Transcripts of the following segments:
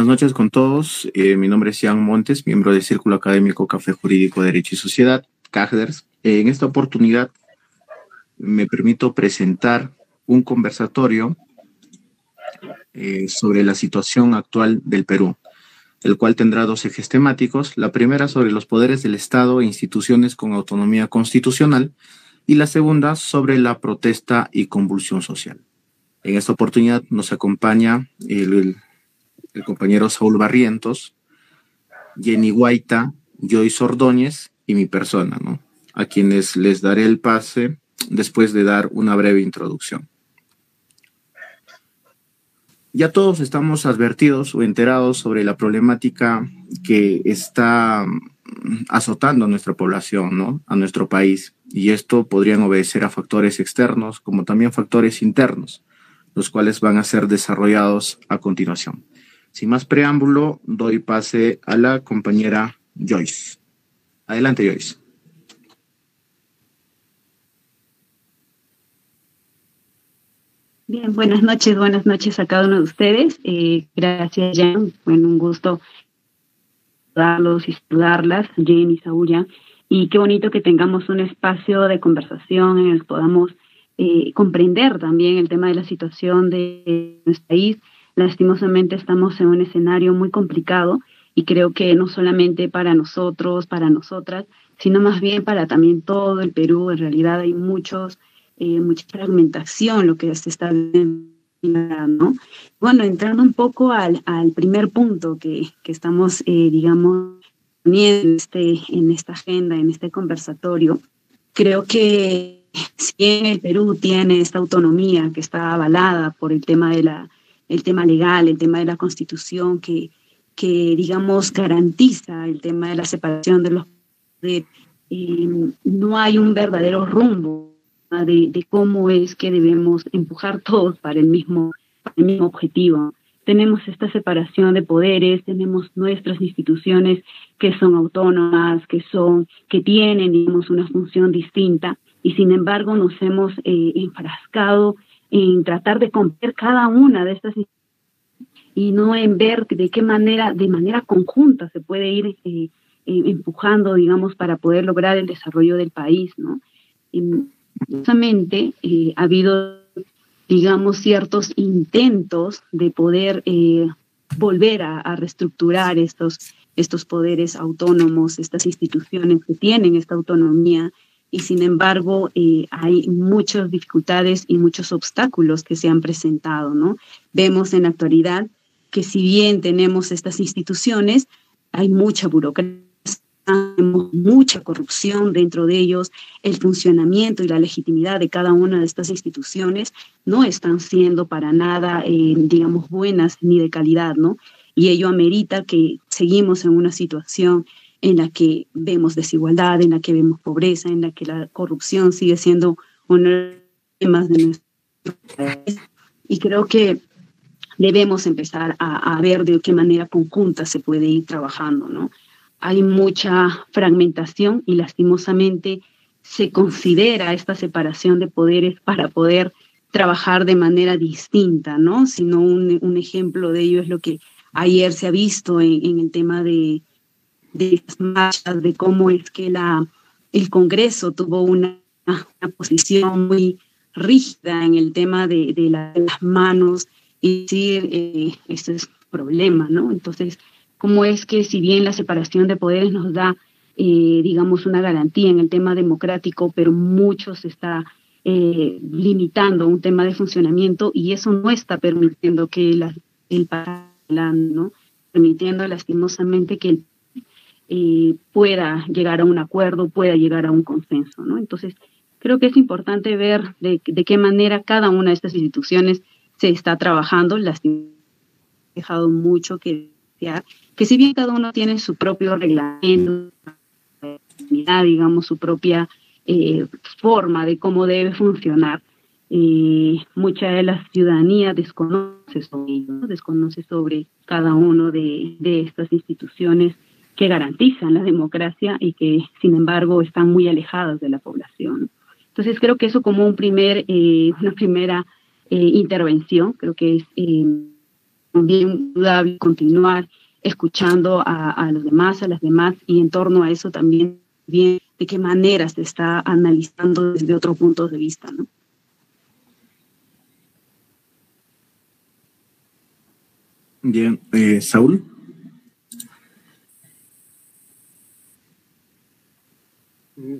Buenas noches con todos. Eh, mi nombre es Ian Montes, miembro del Círculo Académico Café Jurídico, Derecho y Sociedad, CAGDERS. en esta oportunidad me permito presentar un conversatorio eh, sobre la situación actual del Perú, el cual tendrá dos ejes temáticos. La primera sobre los poderes del Estado e instituciones con autonomía constitucional y la segunda sobre la protesta y convulsión social. En esta oportunidad nos acompaña el el compañero Saúl Barrientos, Jenny Guaita, Joyce Ordóñez y mi persona, ¿no? A quienes les daré el pase después de dar una breve introducción. Ya todos estamos advertidos o enterados sobre la problemática que está azotando a nuestra población, ¿no? A nuestro país. Y esto podrían obedecer a factores externos como también factores internos, los cuales van a ser desarrollados a continuación. Sin más preámbulo, doy pase a la compañera Joyce. Adelante, Joyce. Bien, buenas noches, buenas noches a cada uno de ustedes. Eh, gracias, Jan. Bueno, un gusto saludarlos y saludarlas, Jen y Saúl. Y qué bonito que tengamos un espacio de conversación en el que podamos eh, comprender también el tema de la situación de nuestro país Lastimosamente estamos en un escenario muy complicado y creo que no solamente para nosotros, para nosotras, sino más bien para también todo el Perú. En realidad hay muchos, eh, mucha fragmentación lo que se está viendo. ¿no? Bueno, entrando un poco al, al primer punto que, que estamos, eh, digamos, en, este, en esta agenda, en este conversatorio, creo que si el Perú tiene esta autonomía que está avalada por el tema de la el tema legal, el tema de la constitución que, que digamos, garantiza el tema de la separación de los poderes. Eh, no hay un verdadero rumbo de, de, cómo es que debemos empujar todos para el mismo, para el mismo objetivo. Tenemos esta separación de poderes, tenemos nuestras instituciones que son autónomas, que son, que tienen, digamos, una función distinta, y sin embargo nos hemos eh, enfrascado en tratar de comprender cada una de estas y no en ver de qué manera, de manera conjunta se puede ir eh, eh, empujando, digamos, para poder lograr el desarrollo del país, ¿no? Justamente eh, ha habido, digamos, ciertos intentos de poder volver a, a, reestructurar estos, estos poderes autónomos, estas instituciones que tienen esta autonomía y sin embargo eh, hay muchas dificultades y muchos obstáculos que se han presentado, ¿no? Vemos en la actualidad que si bien tenemos estas instituciones, hay mucha burocracia, mucha corrupción dentro de ellos, el funcionamiento y la legitimidad de cada una de estas instituciones no están siendo para nada, eh, digamos, buenas ni de calidad, ¿no? Y ello amerita que seguimos en una situación en la que vemos desigualdad, en la que vemos pobreza, en la que la corrupción sigue siendo uno de los temas de nuestro país. Y creo que debemos empezar a, a, ver de qué manera conjunta se puede ir trabajando, ¿no? Hay mucha fragmentación y lastimosamente se considera esta separación de poderes para poder trabajar de manera distinta, ¿no? Sino un, un ejemplo de ello es lo que ayer se ha visto en, en el tema de, de las marchas, de cómo es que la, el Congreso tuvo una, una posición muy rígida en el tema de, de, la, las manos y decir, eh, este es problema, ¿no? Entonces, ¿cómo es que si bien la separación de poderes nos da, eh, digamos, una garantía en el tema democrático, pero mucho se está eh, limitando un tema de funcionamiento y eso no está permitiendo que la, el ¿no? Permitiendo lastimosamente que el eh, pueda llegar a un acuerdo, pueda llegar a un consenso, ¿no? Entonces, creo que es importante ver de, qué manera cada una de estas instituciones se está trabajando, las dejado mucho que que si bien cada uno tiene su propio reglamento, digamos, su propia eh, forma de cómo debe funcionar, eh, mucha de la ciudadanía desconoce sobre desconoce sobre cada uno de estas instituciones que garantizan la democracia y que, sin embargo, están muy alejadas de la población. Entonces, creo que eso como un primer, eh, una primera eh, intervención, creo que es eh, también continuar escuchando a, los demás, a las demás, y en torno a eso también bien de qué manera se está analizando desde otro punto de vista, ¿no? Bien, eh, Saúl.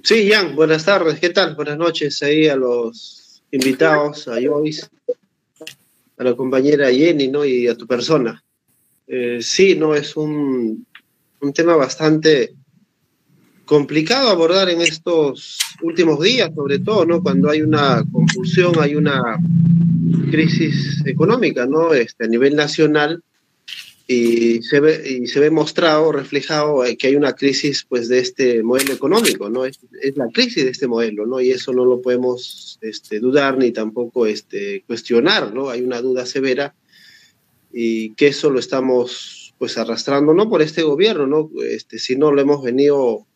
Sí, Jan, buenas tardes, ¿qué tal? Buenas noches ahí a los invitados, a Joyce, a la compañera Jenny, ¿no? Y a tu persona. Eh, sí, no, es un, un tema bastante complicado abordar en estos últimos días, sobre todo, ¿no? Cuando hay una confusión, hay una crisis económica, ¿no? Este, a nivel nacional y se ve, y se ve mostrado, reflejado que hay una crisis pues de este modelo económico, ¿no? Es, la crisis de este modelo, ¿no? Y eso no lo podemos este, dudar ni tampoco este, cuestionar, ¿no? Hay una duda severa y que eso lo estamos pues arrastrando, no por este gobierno, ¿no? Este, sino lo hemos venido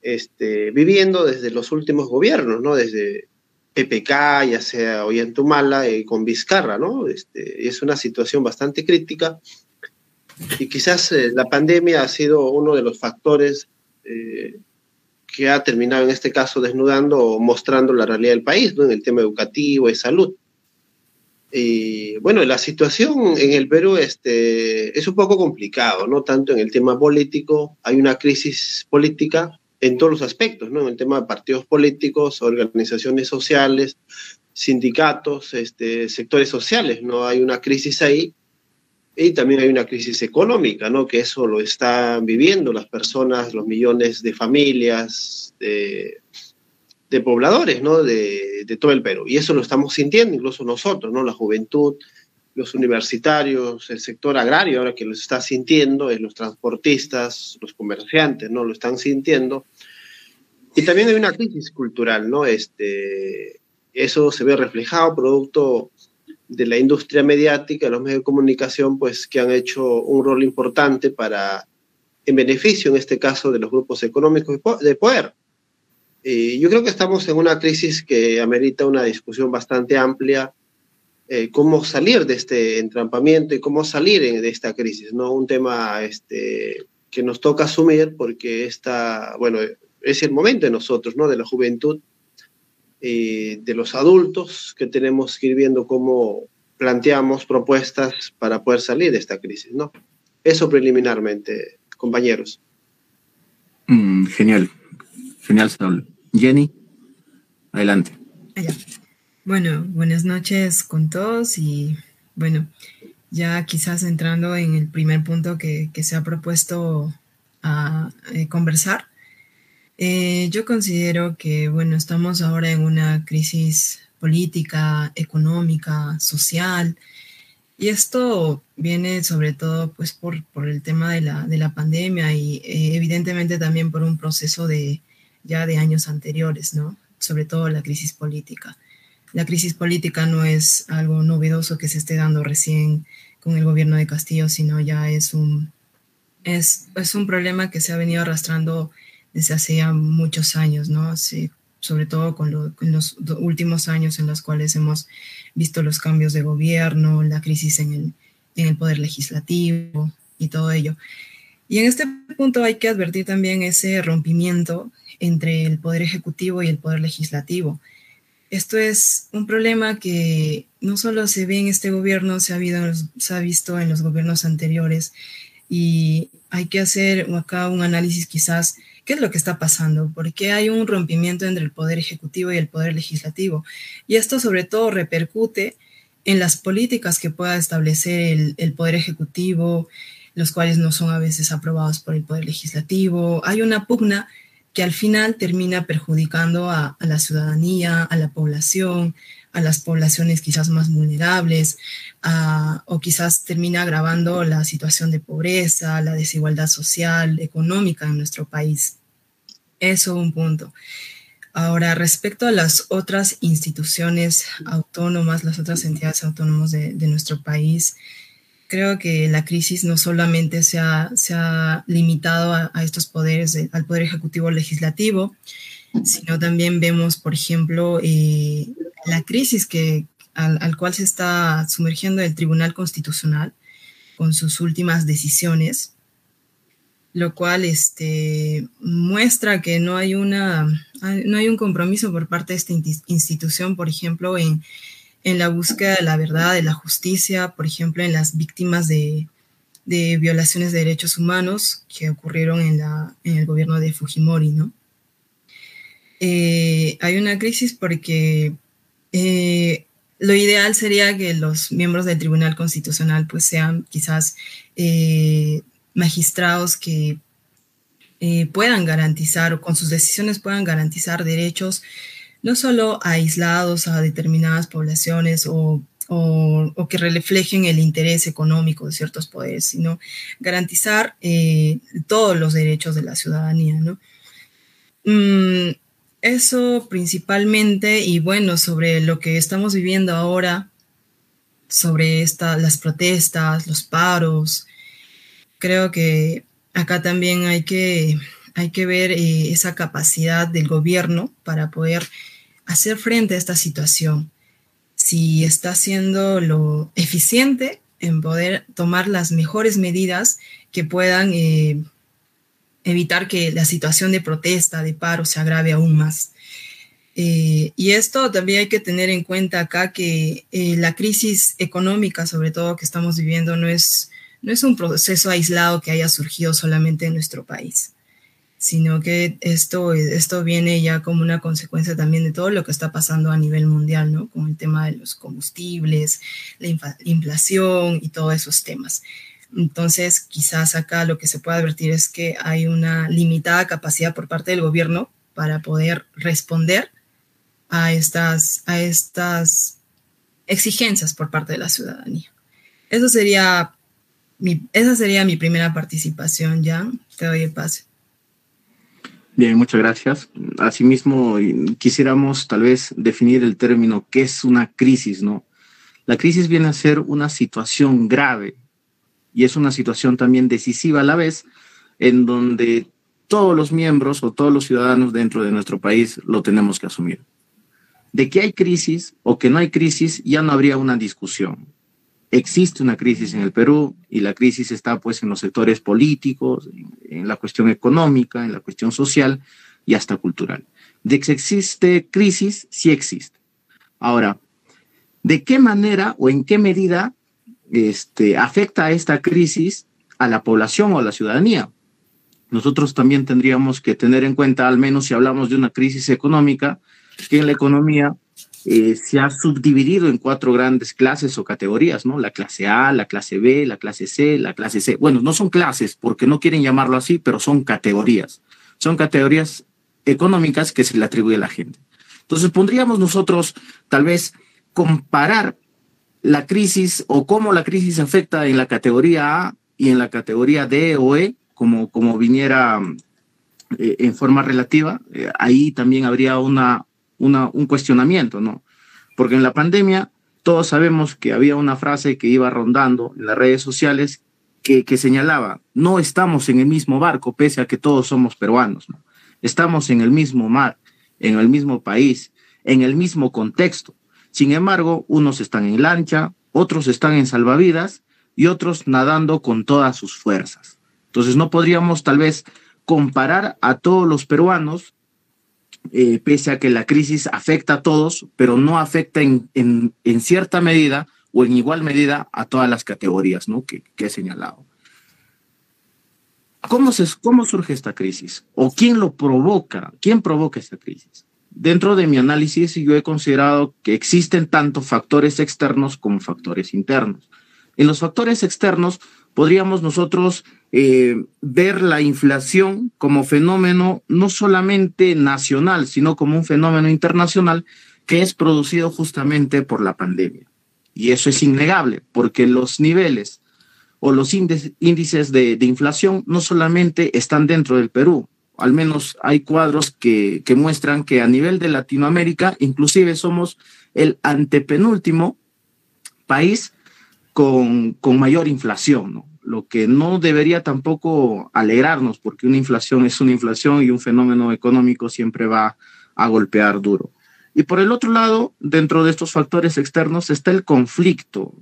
este, viviendo desde los últimos gobiernos, ¿no? Desde PPK, ya sea hoy en Tumala, y con Vizcarra, ¿no? Este, es una situación bastante crítica y quizás eh, la pandemia ha sido uno de los factores eh, que ha terminado en este caso desnudando o mostrando la realidad del país, ¿no? En el tema educativo y salud. Y bueno, la situación en el Perú este, es un poco complicado, no tanto en el tema político, hay una crisis política en todos los aspectos, ¿no? En el tema de partidos políticos, organizaciones sociales, sindicatos, este, sectores sociales, ¿no? Hay una crisis ahí y también hay una crisis económica, ¿no? Que eso lo están viviendo las personas, los millones de familias, de, pobladores, ¿no? De, de, todo el Perú. Y eso lo estamos sintiendo incluso nosotros, ¿no? La juventud, los universitarios, el sector agrario, ahora que lo está sintiendo, los transportistas, los comerciantes, ¿no? Lo están sintiendo. Y también hay una crisis cultural, ¿no? Este, eso se ve reflejado producto de la industria mediática, los medios de comunicación, pues que han hecho un rol importante para, en beneficio en este caso de los grupos económicos de poder. Y yo creo que estamos en una crisis que amerita una discusión bastante amplia, eh, cómo salir de este entrampamiento y cómo salir de esta crisis, ¿no? Un tema este, que nos toca asumir porque esta, bueno, es el momento de nosotros, ¿no? De la juventud, eh, de los adultos que tenemos que ir viendo cómo planteamos propuestas para poder salir de esta crisis, ¿no? Eso preliminarmente, compañeros. Mm, genial, genial, Saúl. Jenny, adelante. Bueno, buenas noches con todos y bueno, ya quizás entrando en el primer punto que, se ha propuesto a eh, conversar, eh, yo considero que, bueno, estamos ahora en una crisis política, económica, social, y esto viene sobre todo pues por, por el tema de la, de la pandemia y eh, evidentemente también por un proceso de ya de años anteriores, ¿no? Sobre todo la crisis política. La crisis política no es algo novedoso que se esté dando recién con el gobierno de Castillo, sino ya es un, es, es un problema que se ha venido arrastrando desde hace ya muchos años, ¿no? Sí, sobre todo con, los últimos años en los cuales hemos visto los cambios de gobierno, la crisis en el, en el poder legislativo y todo ello. Y en este punto hay que advertir también ese rompimiento entre el poder ejecutivo y el poder legislativo. Esto es un problema que no solo se ve en este gobierno, se ha, se ha visto en los gobiernos anteriores y hay que hacer acá un análisis quizás ¿Qué es lo que está pasando? ¿Por qué hay un rompimiento entre el poder ejecutivo y el poder legislativo? Y esto sobre todo repercute en las políticas que pueda establecer el, poder ejecutivo, los cuales no son a veces aprobados por el poder legislativo. Hay una pugna que al final termina perjudicando a, la ciudadanía, a la población, a las poblaciones quizás más vulnerables, o quizás termina agravando la situación de pobreza, la desigualdad social, económica en nuestro país. Eso un punto. Ahora, respecto a las otras instituciones autónomas, las otras entidades autónomas de, nuestro país, creo que la crisis no solamente se ha, se ha limitado a, estos poderes, al poder ejecutivo legislativo, sino también vemos, por ejemplo, eh, la crisis que, al, al, cual se está sumergiendo el Tribunal Constitucional, con sus últimas decisiones, lo cual este, muestra que no hay, una, no hay un compromiso por parte de esta institución, por ejemplo, en, en la búsqueda de la verdad, de la justicia, por ejemplo, en las víctimas de, de violaciones de derechos humanos que ocurrieron en, la, en el gobierno de Fujimori, ¿no? Eh, hay una crisis porque eh, lo ideal sería que los miembros del Tribunal Constitucional pues sean quizás eh, magistrados que puedan garantizar o con sus decisiones puedan garantizar derechos no solo aislados a determinadas poblaciones o, o, que reflejen el interés económico de ciertos poderes, sino garantizar todos los derechos de la ciudadanía, ¿no? Mm, eso principalmente, y bueno, sobre lo que estamos viviendo ahora, sobre esta, las protestas, los paros, creo que acá también hay que, hay que ver eh, esa capacidad del gobierno para poder hacer frente a esta situación. Si está siendo lo eficiente en poder tomar las mejores medidas que puedan eh, evitar que la situación de protesta, de paro, se agrave aún más. Eh, y esto también hay que tener en cuenta acá que la crisis económica, sobre todo que estamos viviendo, no es, no es un proceso aislado que haya surgido solamente en nuestro país, sino que esto, esto viene ya como una consecuencia también de todo lo que está pasando a nivel mundial, ¿no? Con el tema de los combustibles, la inflación y todos esos temas. Entonces, quizás acá lo que se puede advertir es que hay una limitada capacidad por parte del gobierno para poder responder a estas, a estas exigencias por parte de la ciudadanía. Eso sería esa sería mi primera participación, ya. Te doy el pase. Bien, muchas gracias. Asimismo, quisiéramos tal vez definir el término qué es una crisis, ¿no? La crisis viene a ser una situación grave y es una situación también decisiva a la vez, en donde todos los miembros o todos los ciudadanos dentro de nuestro país lo tenemos que asumir. De que hay crisis o que no hay crisis, ya no habría una discusión. Existe una crisis en el Perú y la crisis está pues en los sectores políticos, en la cuestión económica, en la cuestión social y hasta cultural. De que existe crisis, sí existe. Ahora, ¿de qué manera o en qué medida este, afecta esta crisis a la población o a la ciudadanía. Nosotros también tendríamos que tener en cuenta, al menos si hablamos de una crisis económica, que en la economía eh, se ha subdividido en cuatro grandes clases o categorías, ¿no? La clase A, la clase B, la clase C, la clase C. Bueno, no son clases porque no quieren llamarlo así, pero son categorías. Son categorías económicas que se le atribuye a la gente. Entonces, pondríamos nosotros tal vez comparar la crisis o cómo la crisis afecta en la categoría A y en la categoría D o E, como, como viniera eh, en forma relativa, eh, ahí también habría una, una, un cuestionamiento, ¿no? Porque en la pandemia todos sabemos que había una frase que iba rondando en las redes sociales que, que señalaba, no estamos en el mismo barco, pese a que todos somos peruanos, ¿no? Estamos en el mismo mar, en el mismo país, en el mismo contexto. Sin embargo, unos están en lancha, otros están en salvavidas y otros nadando con todas sus fuerzas. Entonces no podríamos tal vez comparar a todos los peruanos, eh, pese a que la crisis afecta a todos, pero no afecta en, en, cierta medida o en igual medida a todas las categorías ¿no? que, que he señalado. ¿Cómo, se, ¿Cómo surge esta crisis? ¿O quién lo provoca? ¿Quién provoca esta crisis? Dentro de mi análisis yo he considerado que existen tanto factores externos como factores internos. En los factores externos podríamos nosotros eh, ver la inflación como fenómeno no solamente nacional, sino como un fenómeno internacional que es producido justamente por la pandemia. Y eso es innegable, porque los niveles o los índices de, inflación no solamente están dentro del Perú, al menos hay cuadros que, muestran que a nivel de Latinoamérica, inclusive somos el antepenúltimo país con, con mayor inflación, ¿no? Lo que no debería tampoco alegrarnos, porque una inflación es una inflación y un fenómeno económico siempre va a golpear duro. Y por el otro lado, dentro de estos factores externos está el conflicto.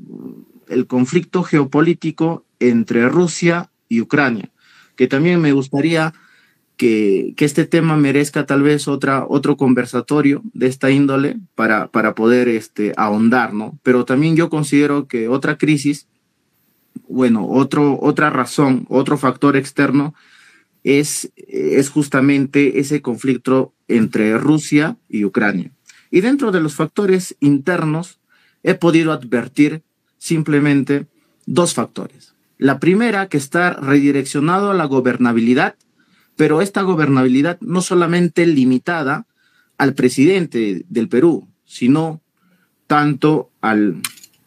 el conflicto geopolítico entre Rusia y Ucrania, que también me gustaría que, este tema merezca tal vez otra, otro conversatorio de esta índole para, para poder este, ahondar, ¿no? Pero también yo considero que otra crisis, bueno, otro, otra razón, otro factor externo es, es justamente ese conflicto entre Rusia y Ucrania. Y dentro de los factores internos, he podido advertir simplemente dos factores. La primera, que está redireccionado a la gobernabilidad pero esta gobernabilidad no solamente limitada al presidente del Perú, sino tanto al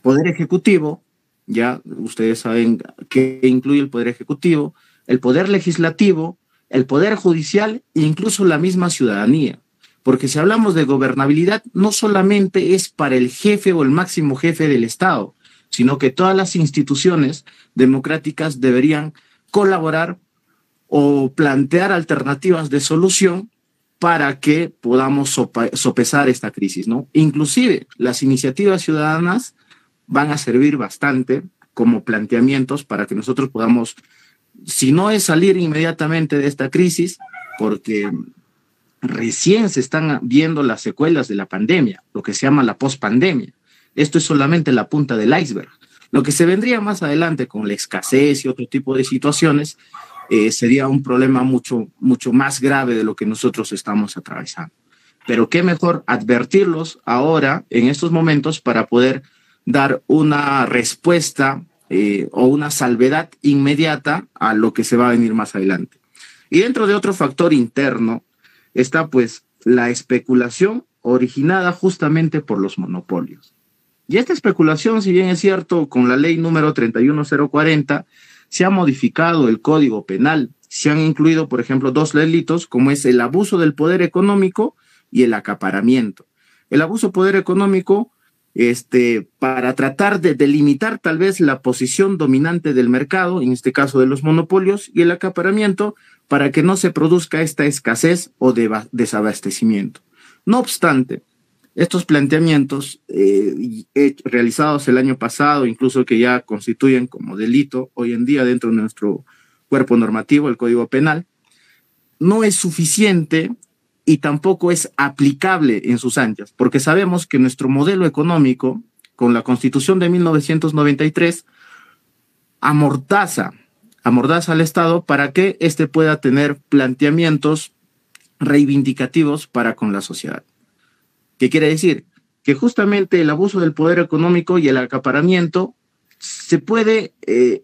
Poder Ejecutivo, ya ustedes saben que incluye el Poder Ejecutivo, el Poder Legislativo, el Poder Judicial e incluso la misma ciudadanía. Porque si hablamos de gobernabilidad, no solamente es para el jefe o el máximo jefe del Estado, sino que todas las instituciones democráticas deberían colaborar o plantear alternativas de solución para que podamos sopesar esta crisis, ¿no? Inclusive las iniciativas ciudadanas van a servir bastante como planteamientos para que nosotros podamos, si no es salir inmediatamente de esta crisis, porque recién se están viendo las secuelas de la pandemia, lo que se llama la pospandemia. Esto es solamente la punta del iceberg. Lo que se vendría más adelante con la escasez y otro tipo de situaciones eh, sería un problema mucho, mucho más grave de lo que nosotros estamos atravesando. Pero qué mejor advertirlos ahora, en estos momentos, para poder dar una respuesta eh, o una salvedad inmediata a lo que se va a venir más adelante. Y dentro de otro factor interno está pues la especulación originada justamente por los monopolios. Y esta especulación, si bien es cierto, con la ley número 31040, se ha modificado el código penal, se han incluido, por ejemplo, dos delitos como es el abuso del poder económico y el acaparamiento. El abuso del poder económico, este, para tratar de delimitar tal vez la posición dominante del mercado, en este caso de los monopolios, y el acaparamiento para que no se produzca esta escasez o desabastecimiento. No obstante, estos planteamientos eh, realizados el año pasado, incluso que ya constituyen como delito hoy en día dentro de nuestro cuerpo normativo, el Código Penal, no es suficiente y tampoco es aplicable en sus anchas, porque sabemos que nuestro modelo económico, con la Constitución de 1993, amordaza, amordaza al Estado para que éste pueda tener planteamientos reivindicativos para con la sociedad. ¿Qué quiere decir? Que justamente el abuso del poder económico y el acaparamiento se puede eh,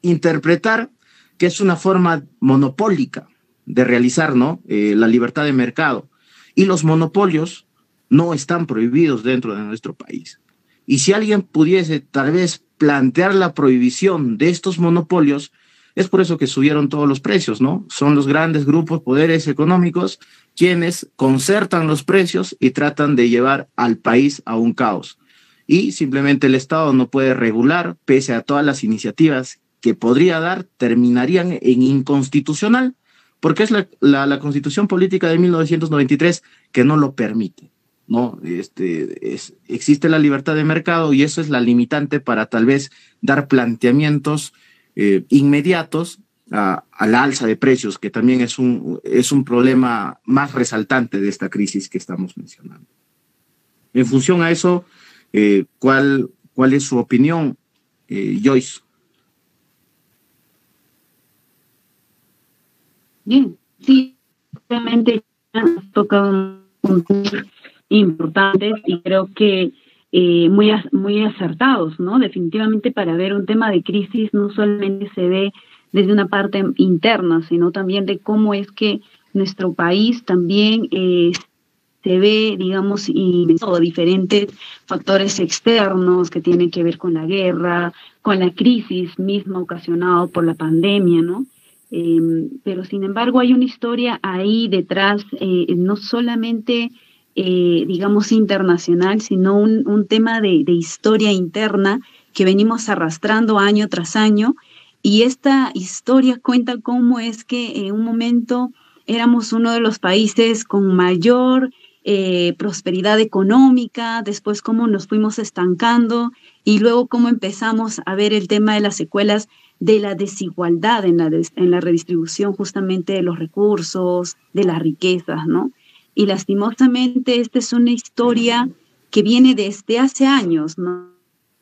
interpretar que es una forma monopólica de realizar ¿no? Eh, la libertad de mercado. Y los monopolios no están prohibidos dentro de nuestro país. Y si alguien pudiese tal vez plantear la prohibición de estos monopolios, es por eso que subieron todos los precios, ¿no? Son los grandes grupos, poderes económicos, quienes concertan los precios y tratan de llevar al país a un caos. Y simplemente el Estado no puede regular, pese a todas las iniciativas que podría dar, terminarían en inconstitucional, porque es la, la, constitución política de 1993 que no lo permite. ¿no? Este, es, existe la libertad de mercado y eso es la limitante para tal vez dar planteamientos eh, inmediatos a, la alza de precios, que también es un, es un problema más resaltante de esta crisis que estamos mencionando. En función a eso, eh, ¿cuál, ¿cuál es su opinión, eh, Joyce? Bien, sí, realmente has tocado puntos importantes y creo que eh, muy, muy acertados, ¿no? Definitivamente para ver un tema de crisis no solamente se ve desde una parte interna, sino también de cómo es que nuestro país también eh, se ve, digamos, y diferentes factores externos que tienen que ver con la guerra, con la crisis misma ocasionada por la pandemia, ¿no? Em, pero sin embargo hay una historia ahí detrás, eh, no solamente eh, digamos, internacional, sino un, tema de, historia interna que venimos arrastrando año tras año. Y esta historia cuenta cómo es que en un momento éramos uno de los países con mayor eh, prosperidad económica, después cómo nos fuimos estancando y luego cómo empezamos a ver el tema de las secuelas de la desigualdad en la, en la redistribución justamente de los recursos, de las riquezas, ¿no? Y lastimosamente esta es una historia que viene desde hace años, ¿no?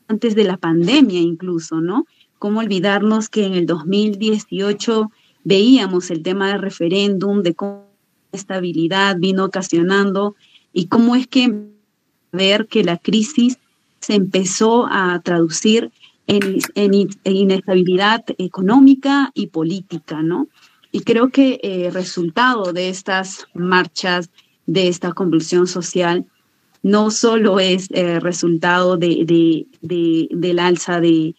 Antes de la pandemia incluso, ¿no? Cómo olvidarnos que en el 2018 veíamos el tema del referéndum, de cómo estabilidad vino ocasionando y cómo es que ver que la crisis se empezó a traducir en, inestabilidad económica y política, ¿no? Y creo que eh, resultado de estas marchas, de esta convulsión social, no solo es eh, resultado de, del alza de,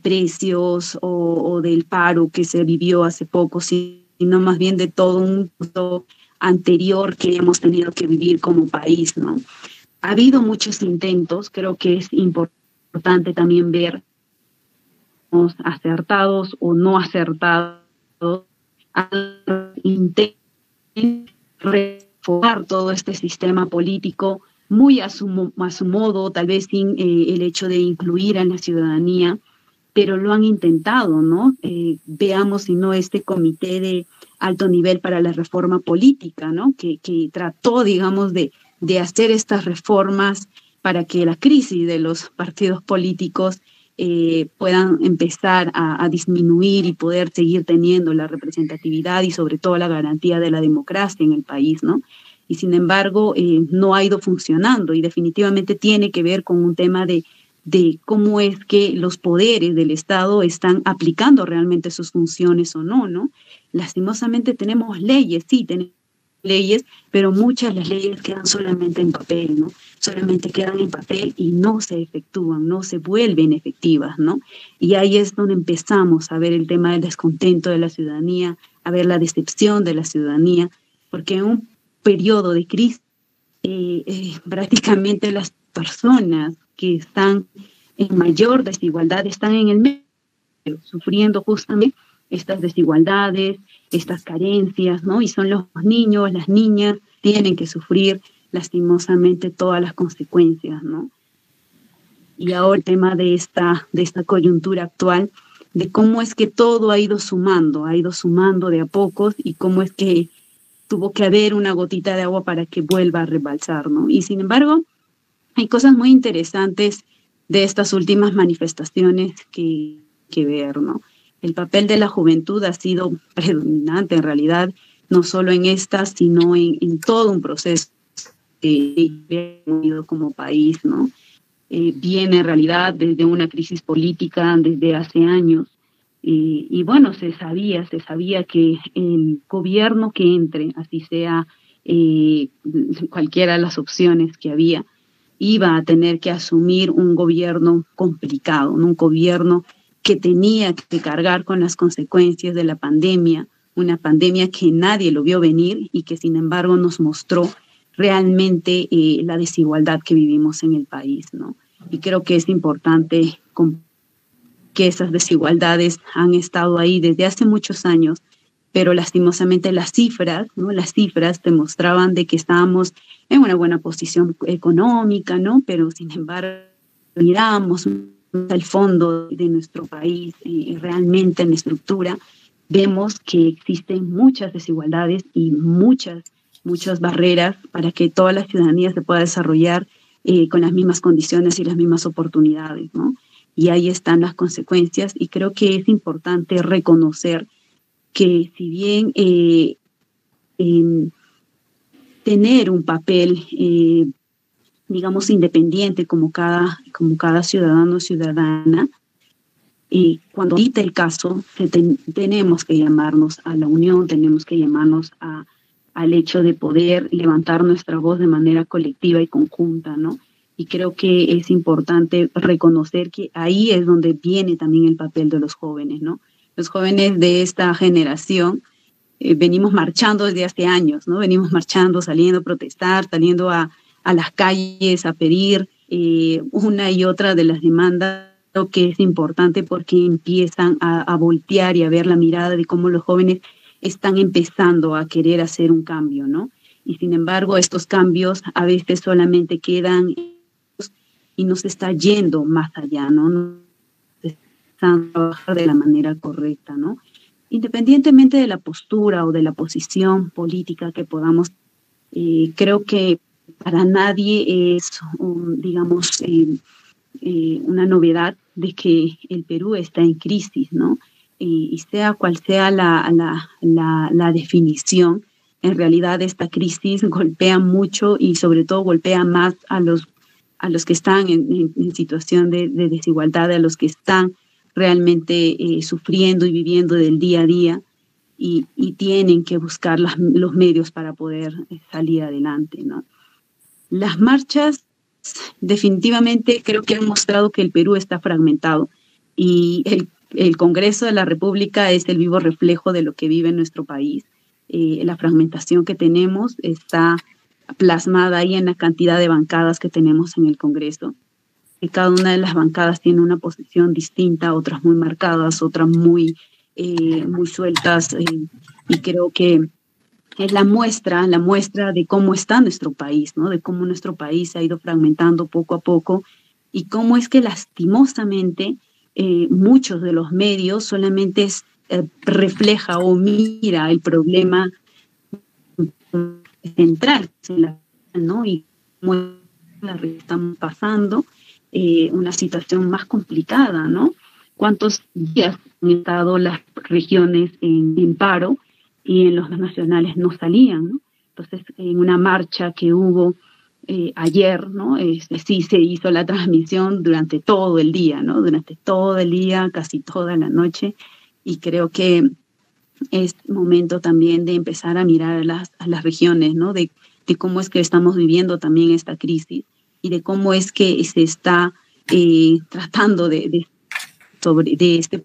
precios o, o, del paro que se vivió hace poco, sino más bien de todo un mundo anterior que hemos tenido que vivir como país, ¿no? Ha habido muchos intentos, creo que es importante también ver acertados o no acertados reformar todo este sistema político muy a su, modo, tal vez sin eh, el hecho de incluir a la ciudadanía pero lo han intentado, ¿no? Eh, veamos si no este comité de alto nivel para la reforma política, ¿no? Que, trató, digamos, de, de, hacer estas reformas para que la crisis de los partidos políticos eh, puedan empezar a, disminuir y poder seguir teniendo la representatividad y sobre todo la garantía de la democracia en el país, ¿no? Y sin embargo, eh, no ha ido funcionando y definitivamente tiene que ver con un tema de de cómo es que los poderes del Estado están aplicando realmente sus funciones o no, ¿no? Lastimosamente tenemos leyes, sí, tenemos leyes, pero muchas de las leyes quedan solamente en papel, ¿no? Solamente quedan en papel y no se efectúan, no se vuelven efectivas, ¿no? Y ahí es donde empezamos a ver el tema del descontento de la ciudadanía, a ver la decepción de la ciudadanía, porque en un periodo de crisis eh, eh, prácticamente las personas que están en mayor desigualdad están en el medio, sufriendo justamente estas desigualdades, estas carencias, ¿no? Y son los niños, las niñas, tienen que sufrir lastimosamente todas las consecuencias, ¿no? Y ahora el tema de esta, de esta coyuntura actual, de cómo es que todo ha ido sumando, ha ido sumando de a pocos y cómo es que tuvo que haber una gotita de agua para que vuelva a rebalsar, ¿no? Y sin embargo, hay cosas muy interesantes de estas últimas manifestaciones que, que ver, ¿no? El papel de la juventud ha sido predominante en realidad, no solo en estas, sino en, todo un proceso vivido como país, ¿no? Eh, viene en realidad desde una crisis política desde hace años. y bueno, se sabía, se sabía que el gobierno que entre, así sea eh, cualquiera de las opciones que había, iba a tener que asumir un gobierno complicado, un gobierno que tenía que cargar con las consecuencias de la pandemia, una pandemia que nadie lo vio venir y que sin embargo nos mostró realmente eh, la desigualdad que vivimos en el país, ¿no? Y creo que es importante que esas desigualdades han estado ahí desde hace muchos años pero lastimosamente las cifras, ¿no? Las cifras demostraban de que estábamos en una buena posición económica, ¿no? Pero sin embargo, miramos el fondo de nuestro país y realmente en la estructura, vemos que existen muchas desigualdades y muchas, muchas barreras para que toda la ciudadanía se pueda desarrollar eh, con las mismas condiciones y las mismas oportunidades, ¿no? Y ahí están las consecuencias y creo que es importante reconocer que si bien eh, em, tener un papel, eh, digamos, independiente como cada, como cada ciudadano o ciudadana, cuando ahorita el caso, tenemos que llamarnos a la unión, tenemos que llamarnos a, al hecho de poder levantar nuestra voz de manera colectiva y conjunta, ¿no? Y creo que es importante reconocer que ahí es donde viene también el papel de los jóvenes, ¿no? los jóvenes de esta generación eh, venimos marchando desde hace años, ¿no? Venimos marchando, saliendo a protestar, saliendo a, las calles a pedir eh, una y otra de las demandas lo que es importante porque empiezan a, voltear y a ver la mirada de cómo los jóvenes están empezando a querer hacer un cambio, ¿no? Y sin embargo, estos cambios a veces solamente quedan y no se está yendo más allá, ¿no? No se están trabajando de la manera correcta, ¿no? Independientemente de la postura o de la posición política que podamos, eh, creo que para nadie es, digamos, eh, eh, una novedad de que el Perú está en crisis, ¿no? Y, sea cual sea la, la, la, definición, en realidad esta crisis golpea mucho y sobre todo golpea más a los, a los que están en, situación de, desigualdad, a los que están realmente eh, sufriendo y viviendo del día a día y, tienen que buscar los medios para poder salir adelante, ¿no? Las marchas definitivamente creo que han mostrado que el Perú está fragmentado y el, Congreso de la República es el vivo reflejo de lo que vive nuestro país. Eh, la fragmentación que tenemos está plasmada ahí en la cantidad de bancadas que tenemos en el Congreso. Y cada una de las bancadas tiene una posición distinta, otras muy marcadas, otras muy, eh, muy sueltas. Eh, y creo que es la muestra, la muestra de cómo está nuestro país, ¿no? De cómo nuestro país se ha ido fragmentando poco a poco y cómo es que lastimosamente eh, muchos de los medios solamente eh, refleja o mira el problema central, ¿no? Y cómo la estamos pasando eh, una situación más complicada, ¿no? ¿Cuántos días han estado las regiones en paro? y en los nacionales no salían. Entonces, en una marcha que hubo eh, ayer, ¿no? Este, sí se hizo la transmisión durante todo el día, ¿no? Durante todo el día, casi toda la noche, y creo que es momento también de empezar a mirar a las, a las regiones, ¿no? De, de, cómo es que estamos viviendo también esta crisis y de cómo es que se está eh, tratando de, de, sobre, de este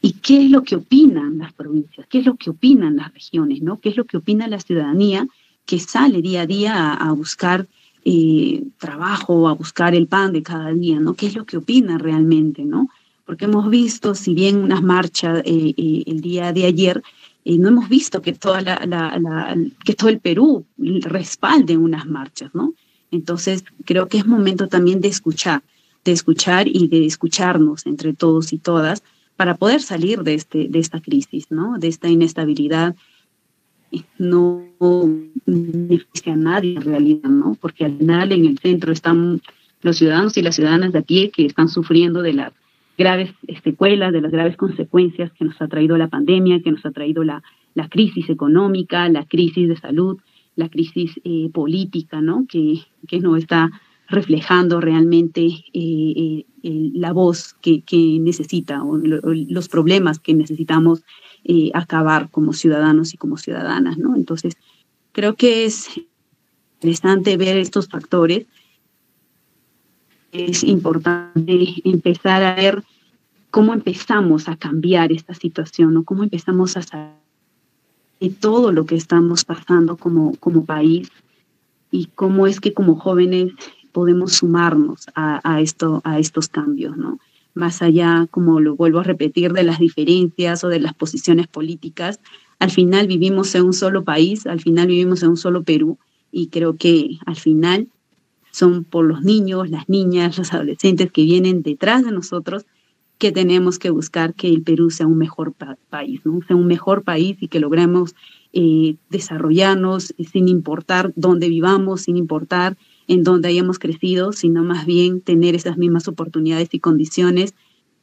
y qué es lo que opinan las provincias, qué es lo que opinan las regiones, ¿no? ¿Qué es lo que opina la ciudadanía que sale día a día a, buscar eh, trabajo, a buscar el pan de cada día, ¿no? ¿Qué es lo que opina realmente, ¿no? Porque hemos visto, si bien unas marchas eh, eh, el día de ayer, no hemos visto que, que todo el Perú respalde unas marchas, ¿no? Entonces, creo que es momento también de escuchar, de escuchar y de escucharnos entre todos y todas para poder salir de, este, de esta crisis, ¿no? de esta inestabilidad. No beneficia a nadie en realidad, ¿no? porque al final en el centro están los ciudadanos y las ciudadanas de a pie que están sufriendo de las graves secuelas, de las graves consecuencias que nos ha traído la pandemia, que nos ha traído la, la crisis económica, la crisis de salud, la crisis eh, política, ¿no? Que, que no está reflejando realmente eh, eh, la voz que, necesita o, los problemas que necesitamos eh, acabar como ciudadanos y como ciudadanas, ¿no? Entonces, creo que es interesante ver estos factores. Es importante empezar a ver cómo empezamos a cambiar esta situación o cómo empezamos a saber de todo lo que estamos pasando como, como país y cómo es que como jóvenes podemos sumarnos a, esto, a estos cambios, ¿no? Más allá, como lo vuelvo a repetir, de las diferencias o de las posiciones políticas, al final vivimos en un solo país, al final vivimos en un solo Perú y creo que al final son por los niños, las niñas, los adolescentes que vienen detrás de nosotros que tenemos que buscar que el Perú sea un mejor país, ¿no? sea un mejor país y que logremos eh, desarrollarnos sin importar dónde vivamos, sin importar en donde hayamos crecido, sino más bien tener esas mismas oportunidades y condiciones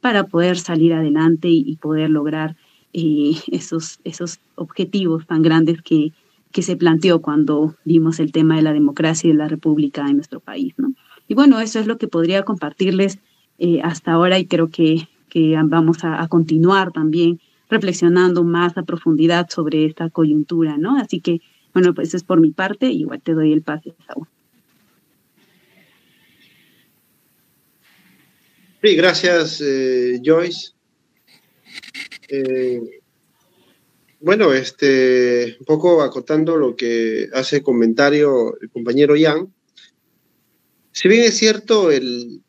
para poder salir adelante y, poder lograr eh, esos, esos objetivos tan grandes que, que se planteó cuando vimos el tema de la democracia y de la república en nuestro país. ¿no? Y bueno, eso es lo que podría compartirles eh, hasta ahora y creo que, que vamos a, a, continuar también reflexionando más a profundidad sobre esta coyuntura, ¿no? Así que, bueno, pues eso es por mi parte, igual te doy el pase, Saúl. Sí, gracias, eh, Joyce. Eh, bueno, este, un poco acotando lo que hace comentario el compañero Yang. Si bien es cierto, el,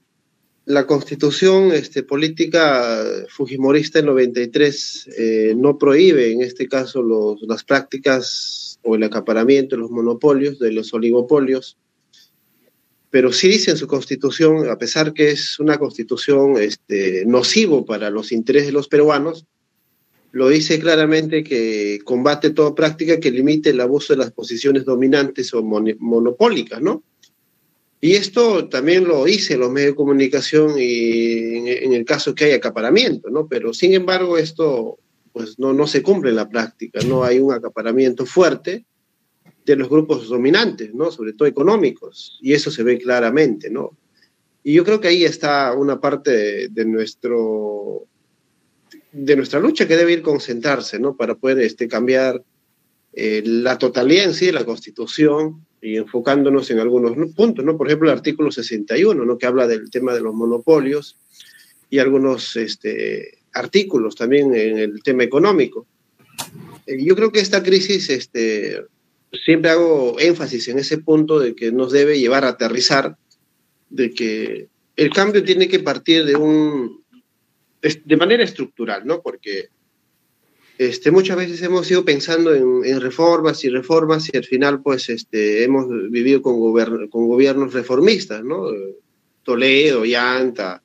la constitución este, política fujimorista en 93 eh, no prohíbe, en este caso, los, las prácticas o el acaparamiento de los monopolios, de los oligopolios, pero sí dice en su constitución, a pesar que es una constitución este, nocivo para los intereses de los peruanos, lo dice claramente que combate toda práctica que limite el abuso de las posiciones dominantes o monopólicas, ¿no? Y esto también lo dice los medios de comunicación y en, el caso que hay acaparamiento, ¿no? Pero sin embargo esto pues no, no se cumple en la práctica, no hay un acaparamiento fuerte de los grupos dominantes, ¿no? Sobre todo económicos, y eso se ve claramente, ¿no? Y yo creo que ahí está una parte de nuestro de nuestra lucha que debe ir concentrarse, ¿no? Para poder este, cambiar eh, la totalidad en sí de la Constitución y enfocándonos en algunos puntos, ¿no? Por ejemplo, el artículo 61, ¿no? Que habla del tema de los monopolios y algunos este, artículos también en el tema económico. Eh, yo creo que esta crisis, este, siempre hago énfasis en ese punto de que nos debe llevar a aterrizar, de que el cambio tiene que partir de un, de manera estructural, ¿no? Porque este, muchas veces hemos ido pensando en, reformas y reformas y al final pues este, hemos vivido con, con gobiernos reformistas, ¿no? Toledo, Yanta,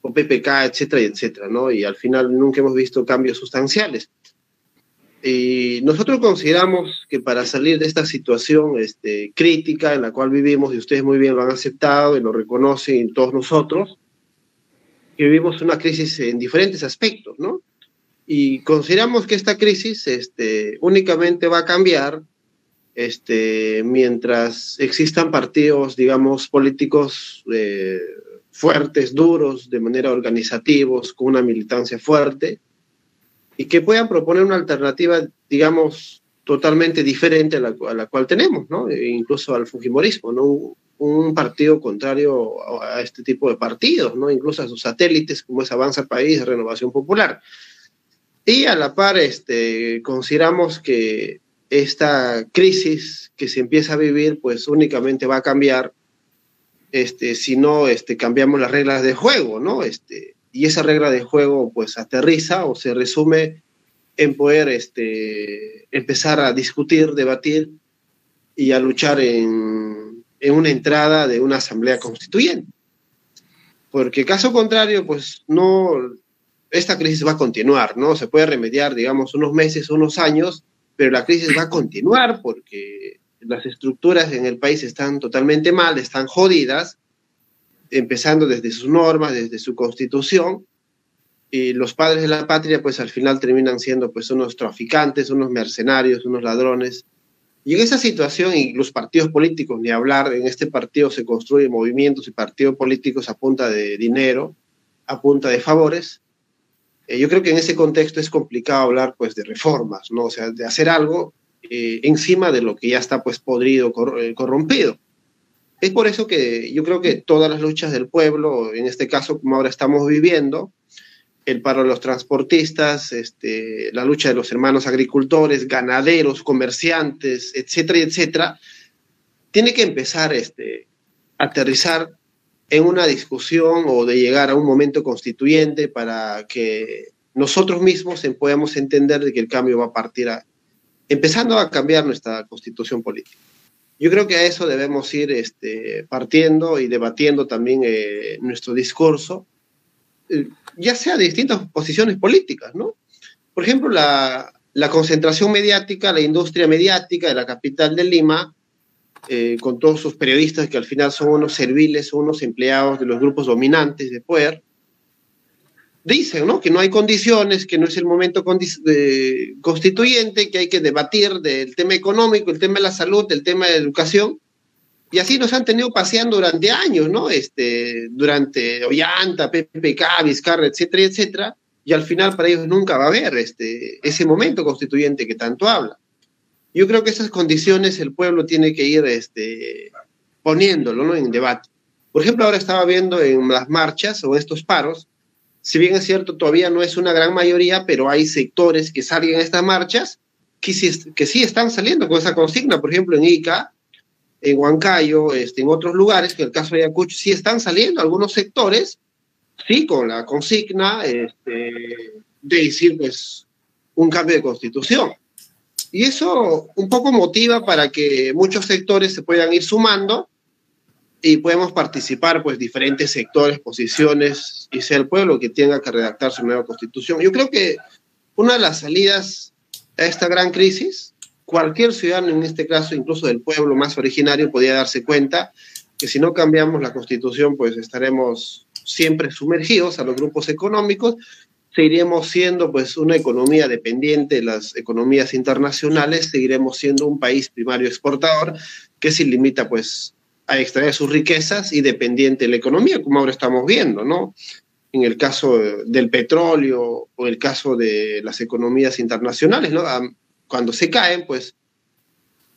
o PPK, etcétera, etcétera, ¿no? Y al final nunca hemos visto cambios sustanciales. Y nosotros consideramos que para salir de esta situación este, crítica en la cual vivimos, y ustedes muy bien lo han aceptado y lo reconocen todos nosotros, que vivimos una crisis en diferentes aspectos, ¿no? Y consideramos que esta crisis este, únicamente va a cambiar este, mientras existan partidos, digamos, políticos eh, fuertes, duros, de manera organizativos, con una militancia fuerte, y que puedan proponer una alternativa, digamos, totalmente diferente a la, a la cual tenemos, ¿no? E incluso al Fujimorismo, ¿no? un partido contrario a este tipo de partidos, ¿no? incluso a sus satélites como es Avanza País, Renovación Popular. Y a la par este, consideramos que esta crisis que se empieza a vivir pues únicamente va a cambiar este, si no este, cambiamos las reglas de juego, ¿no? Este, y esa regla de juego pues aterriza o se resume en poder este, empezar a discutir, debatir y a luchar en en una entrada de una asamblea constituyente. Porque caso contrario, pues no, esta crisis va a continuar, ¿no? Se puede remediar, digamos, unos meses, unos años, pero la crisis va a continuar porque las estructuras en el país están totalmente mal, están jodidas, empezando desde sus normas, desde su constitución, y los padres de la patria, pues al final terminan siendo pues unos traficantes, unos mercenarios, unos ladrones, y en esa situación, y los partidos políticos, ni hablar, en este partido se construyen movimientos y partidos políticos a punta de dinero, a punta de favores. Eh, yo creo que en ese contexto es complicado hablar pues de reformas, ¿no? O sea, de hacer algo eh, encima de lo que ya está pues podrido, eh, corrompido. Es por eso que yo creo que todas las luchas del pueblo, en este caso como ahora estamos viviendo, el paro de los transportistas, este, la lucha de los hermanos agricultores, ganaderos, comerciantes, etcétera, etcétera, tiene que empezar este, a aterrizar en una discusión o de llegar a un momento constituyente para que nosotros mismos podamos entender de que el cambio va a partir a, empezando a cambiar nuestra constitución política. Yo creo que a eso debemos ir este, partiendo y debatiendo también eh, nuestro discurso eh, ya sea de distintas posiciones políticas, ¿no? Por ejemplo, la, concentración mediática, la industria mediática de la capital de Lima, eh, con todos sus periodistas que al final son unos serviles, son unos empleados de los grupos dominantes de poder, dicen ¿no? que no hay condiciones, que no es el momento constituyente, que hay que debatir del tema económico, el tema de la salud, el tema de la educación, y así nos han tenido paseando durante años, ¿no? Este, durante Ollanta, PPK, Vizcarra, etcétera, etcétera. Y al final para ellos nunca va a haber este, ese momento constituyente que tanto habla. Yo creo que esas condiciones el pueblo tiene que ir este, poniéndolo ¿no? en debate. Por ejemplo, ahora estaba viendo en las marchas o estos paros, si bien es cierto, todavía no es una gran mayoría, pero hay sectores que salen a estas marchas que sí, que sí están saliendo con esa consigna. Por ejemplo, en ICA, en Huancayo, este, en otros lugares, que el caso de Ayacucho, sí están saliendo algunos sectores, sí, con la consigna este, de decir, pues, un cambio de constitución. Y eso un poco motiva para que muchos sectores se puedan ir sumando y podemos participar, pues, diferentes sectores, posiciones, y sea el pueblo que tenga que redactar su nueva constitución. Yo creo que una de las salidas a esta gran crisis, cualquier ciudadano, en este caso, incluso del pueblo más originario, podía darse cuenta que si no cambiamos la constitución, pues estaremos siempre sumergidos a los grupos económicos, seguiremos siendo pues una economía dependiente de las economías internacionales, seguiremos siendo un país primario exportador que se limita pues a extraer sus riquezas y dependiente de la economía, como ahora estamos viendo, ¿no? En el caso del petróleo o el caso de las economías internacionales, ¿no? Cuando se caen, pues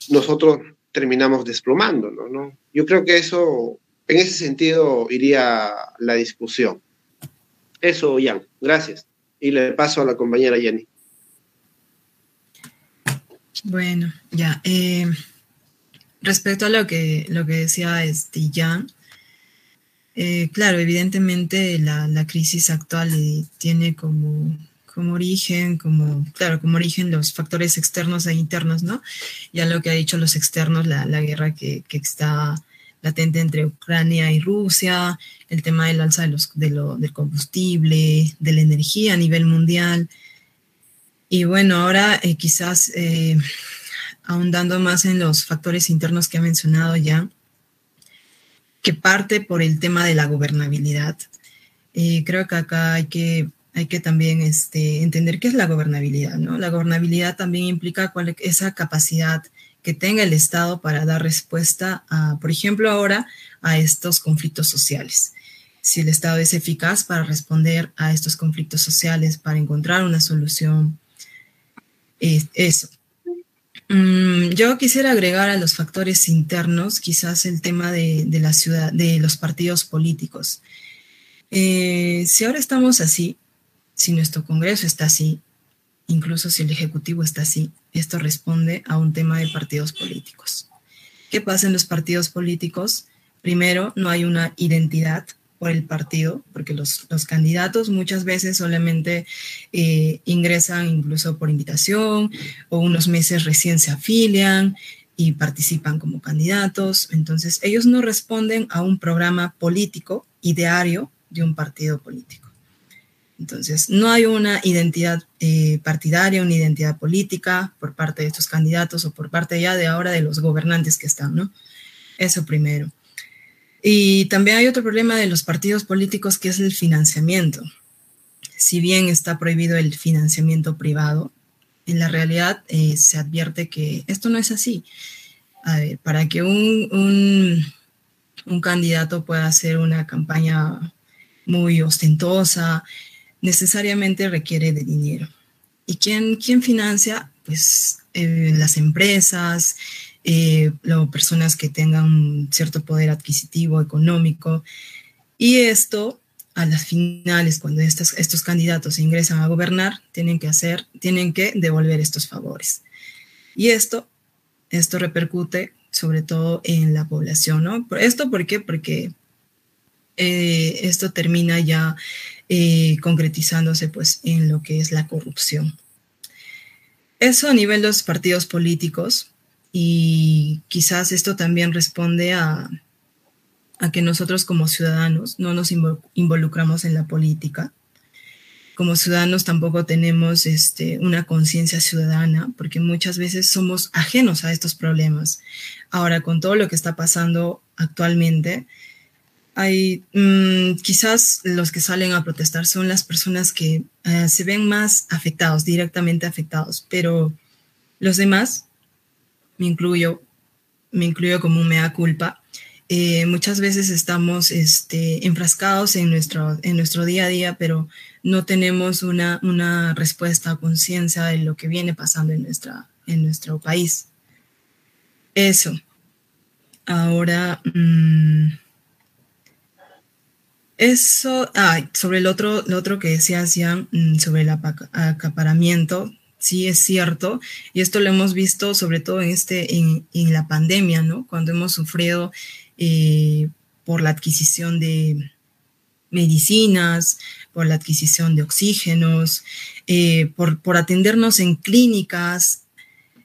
nosotros terminamos desplomándonos, ¿no? Yo creo que eso, en ese sentido, iría la discusión. Eso, Jan, gracias. Y le paso a la compañera Jenny. Bueno, ya. Eh, respecto a lo que, lo que decía este Jan, eh, claro, evidentemente la, la crisis actual tiene como como origen, como, claro, como origen los factores externos e internos, ¿no? Ya lo que ha dicho los externos, la, la guerra que, que, está latente entre Ucrania y Rusia, el tema del alza de los, de lo, del combustible, de la energía a nivel mundial. Y bueno, ahora eh, quizás eh, ahondando más en los factores internos que ha mencionado ya, que parte por el tema de la gobernabilidad. Eh, creo que acá hay que hay que también este, entender qué es la gobernabilidad, ¿no? La gobernabilidad también implica cuál, esa capacidad que tenga el Estado para dar respuesta a, por ejemplo, ahora a estos conflictos sociales. Si el Estado es eficaz para responder a estos conflictos sociales, para encontrar una solución, es eso. Mm, yo quisiera agregar a los factores internos, quizás el tema de, de la ciudad, de los partidos políticos. Eh, si ahora estamos así, si nuestro Congreso está así, incluso si el Ejecutivo está así, esto responde a un tema de partidos políticos. ¿Qué pasa en los partidos políticos? Primero, no hay una identidad por el partido, porque los, los candidatos muchas veces solamente eh, ingresan incluso por invitación o unos meses recién se afilian y participan como candidatos. Entonces, ellos no responden a un programa político ideario de un partido político. Entonces, no hay una identidad eh, partidaria, una identidad política por parte de estos candidatos o por parte ya de ahora de los gobernantes que están, ¿no? Eso primero. Y también hay otro problema de los partidos políticos que es el financiamiento. Si bien está prohibido el financiamiento privado, en la realidad eh, se advierte que esto no es así. Para que un, un, un candidato pueda hacer una campaña muy ostentosa, necesariamente requiere de dinero. ¿Y quién, quién financia? Pues eh, las empresas, eh, personas que tengan cierto poder adquisitivo, económico. Y esto, a las finales, cuando estos, estos candidatos ingresan a gobernar, tienen que hacer, tienen que devolver estos favores. Y esto, esto repercute sobre todo en la población, ¿no? ¿Esto por qué? Porque eh, esto termina ya eh, concretizándose pues en lo que es la corrupción. Eso a nivel de los partidos políticos y quizás esto también responde a, a que nosotros como ciudadanos no nos involucramos en la política. Como ciudadanos tampoco tenemos este, una conciencia ciudadana porque muchas veces somos ajenos a estos problemas. Ahora, con todo lo que está pasando actualmente, hay mm, quizás los que salen a protestar son las personas que eh, se ven más afectados, directamente afectados, pero los demás, me incluyo, me incluyo como mea culpa, eh, muchas veces estamos este, enfrascados en nuestro, en nuestro día a día, pero no tenemos una, una respuesta a conciencia de lo que viene pasando en, nuestra, en nuestro país. Eso. Ahora... Mm, eso, ah, sobre el otro, lo otro que decías ya, mm, sobre el acaparamiento, sí es cierto, y esto lo hemos visto sobre todo en, este, en, la pandemia, ¿no? Cuando hemos sufrido eh, por la adquisición de medicinas, por la adquisición de oxígenos, eh, por, atendernos en clínicas,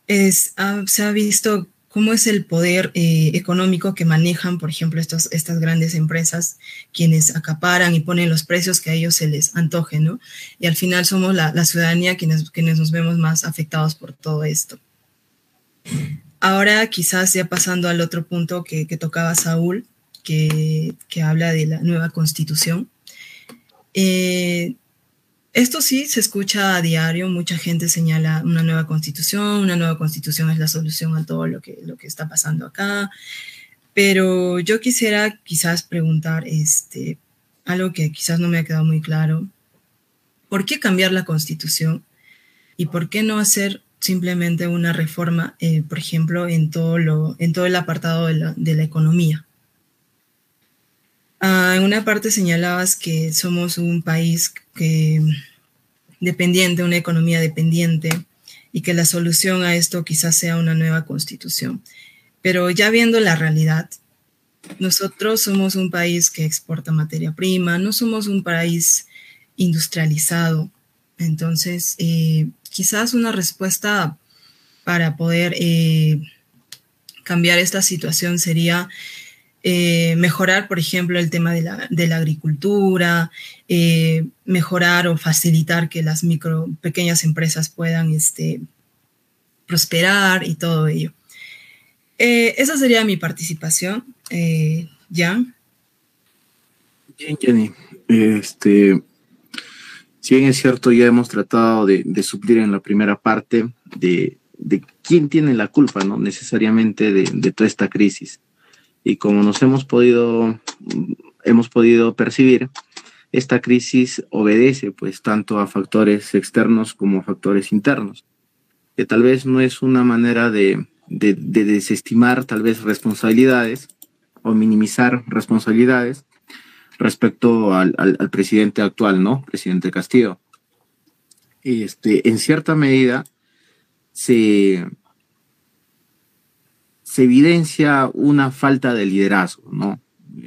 se ha visto cómo es el poder eh, económico que manejan, por ejemplo, estos, estas grandes empresas, quienes acaparan y ponen los precios que a ellos se les antoje, ¿no? Y al final somos la, ciudadanía quienes, quienes nos vemos más afectados por todo esto. Ahora quizás ya pasando al otro punto que, tocaba Saúl, que, que, habla de la nueva constitución. Eh, esto sí se escucha a diario, mucha gente señala una nueva constitución, una nueva constitución es la solución a todo lo que, lo que está pasando acá, pero yo quisiera quizás preguntar este, algo que quizás no me ha quedado muy claro. ¿Por qué cambiar la constitución? ¿Y por qué no hacer simplemente una reforma, eh, por ejemplo, en todo, lo, en todo el apartado de la, de la economía? Ah, en una parte señalabas que somos un país que, dependiente, una economía dependiente, y que la solución a esto quizás sea una nueva constitución. Pero ya viendo la realidad, nosotros somos un país que exporta materia prima, no somos un país industrializado. Entonces, eh, quizás una respuesta para poder eh, cambiar esta situación sería eh, mejorar, por ejemplo, el tema de la, agricultura, eh, mejorar o facilitar que las micro, pequeñas empresas puedan este, prosperar y todo ello. Eh, esa sería mi participación. Jan. Bien, Jenny. Este, si bien es cierto, ya hemos tratado de, suplir en la primera parte de, quién tiene la culpa, ¿no? Necesariamente de toda esta crisis y como nos hemos podido, hemos podido percibir, esta crisis obedece pues tanto a factores externos como a factores internos, que tal vez no es una manera de, desestimar tal vez responsabilidades o minimizar responsabilidades respecto al, al, presidente actual, ¿no? Presidente Castillo. Y este, en cierta medida se, se evidencia una falta de liderazgo, ¿no?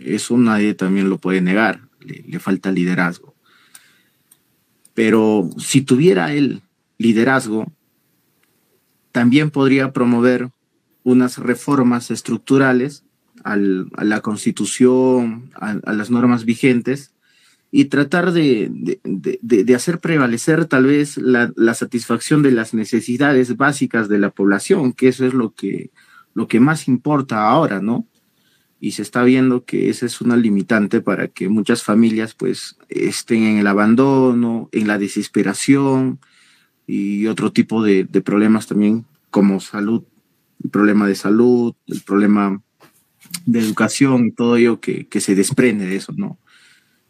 Eso nadie también lo puede negar, le, falta liderazgo. Pero si tuviera el liderazgo, también podría promover unas reformas estructurales a la constitución, a, las normas vigentes, y tratar de, hacer prevalecer tal vez la, la, satisfacción de las necesidades básicas de la población, que eso es lo que lo que más importa ahora, ¿no? Y se está viendo que esa es una limitante para que muchas familias pues estén en el abandono, en la desesperación y otro tipo de, problemas también como salud, el problema de salud, el problema de educación todo ello que, se desprende de eso, ¿no?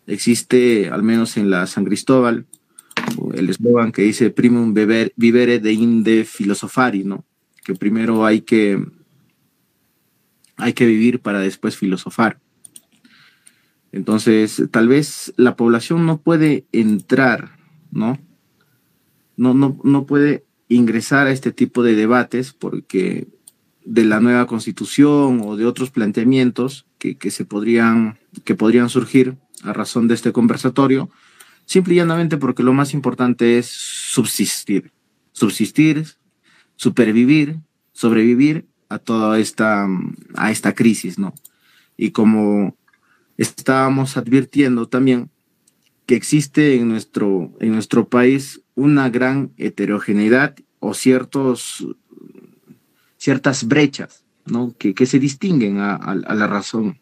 Existe, al menos en la San Cristóbal, el eslogan que dice primum vivere de inde filosofari, ¿no? Que primero hay que hay que vivir para después filosofar. Entonces, tal vez la población no puede entrar, ¿no? No, no, puede ingresar a este tipo de debates porque de la nueva constitución o de otros planteamientos que, se podrían, que podrían surgir a razón de este conversatorio, simple y llanamente porque lo más importante es subsistir, subsistir, supervivir, sobrevivir a toda esta, a esta crisis, ¿no? Y como estábamos advirtiendo también que existe en nuestro, en nuestro país una gran heterogeneidad o ciertos, ciertas brechas, ¿no? Que, que se distinguen a, la razón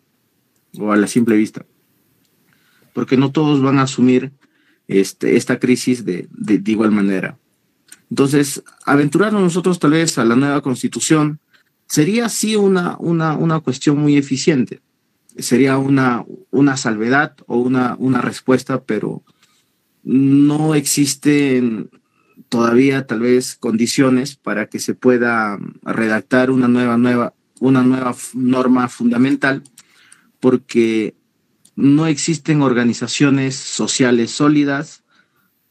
o a la simple vista. Porque no todos van a asumir este, esta crisis de, de, de igual manera. Entonces, aventurarnos nosotros tal vez a la nueva constitución, sería así una, una, una cuestión muy eficiente. Sería una, una salvedad o una, una respuesta, pero no existen todavía tal vez condiciones para que se pueda redactar una nueva, nueva, una nueva norma fundamental, porque no existen organizaciones sociales sólidas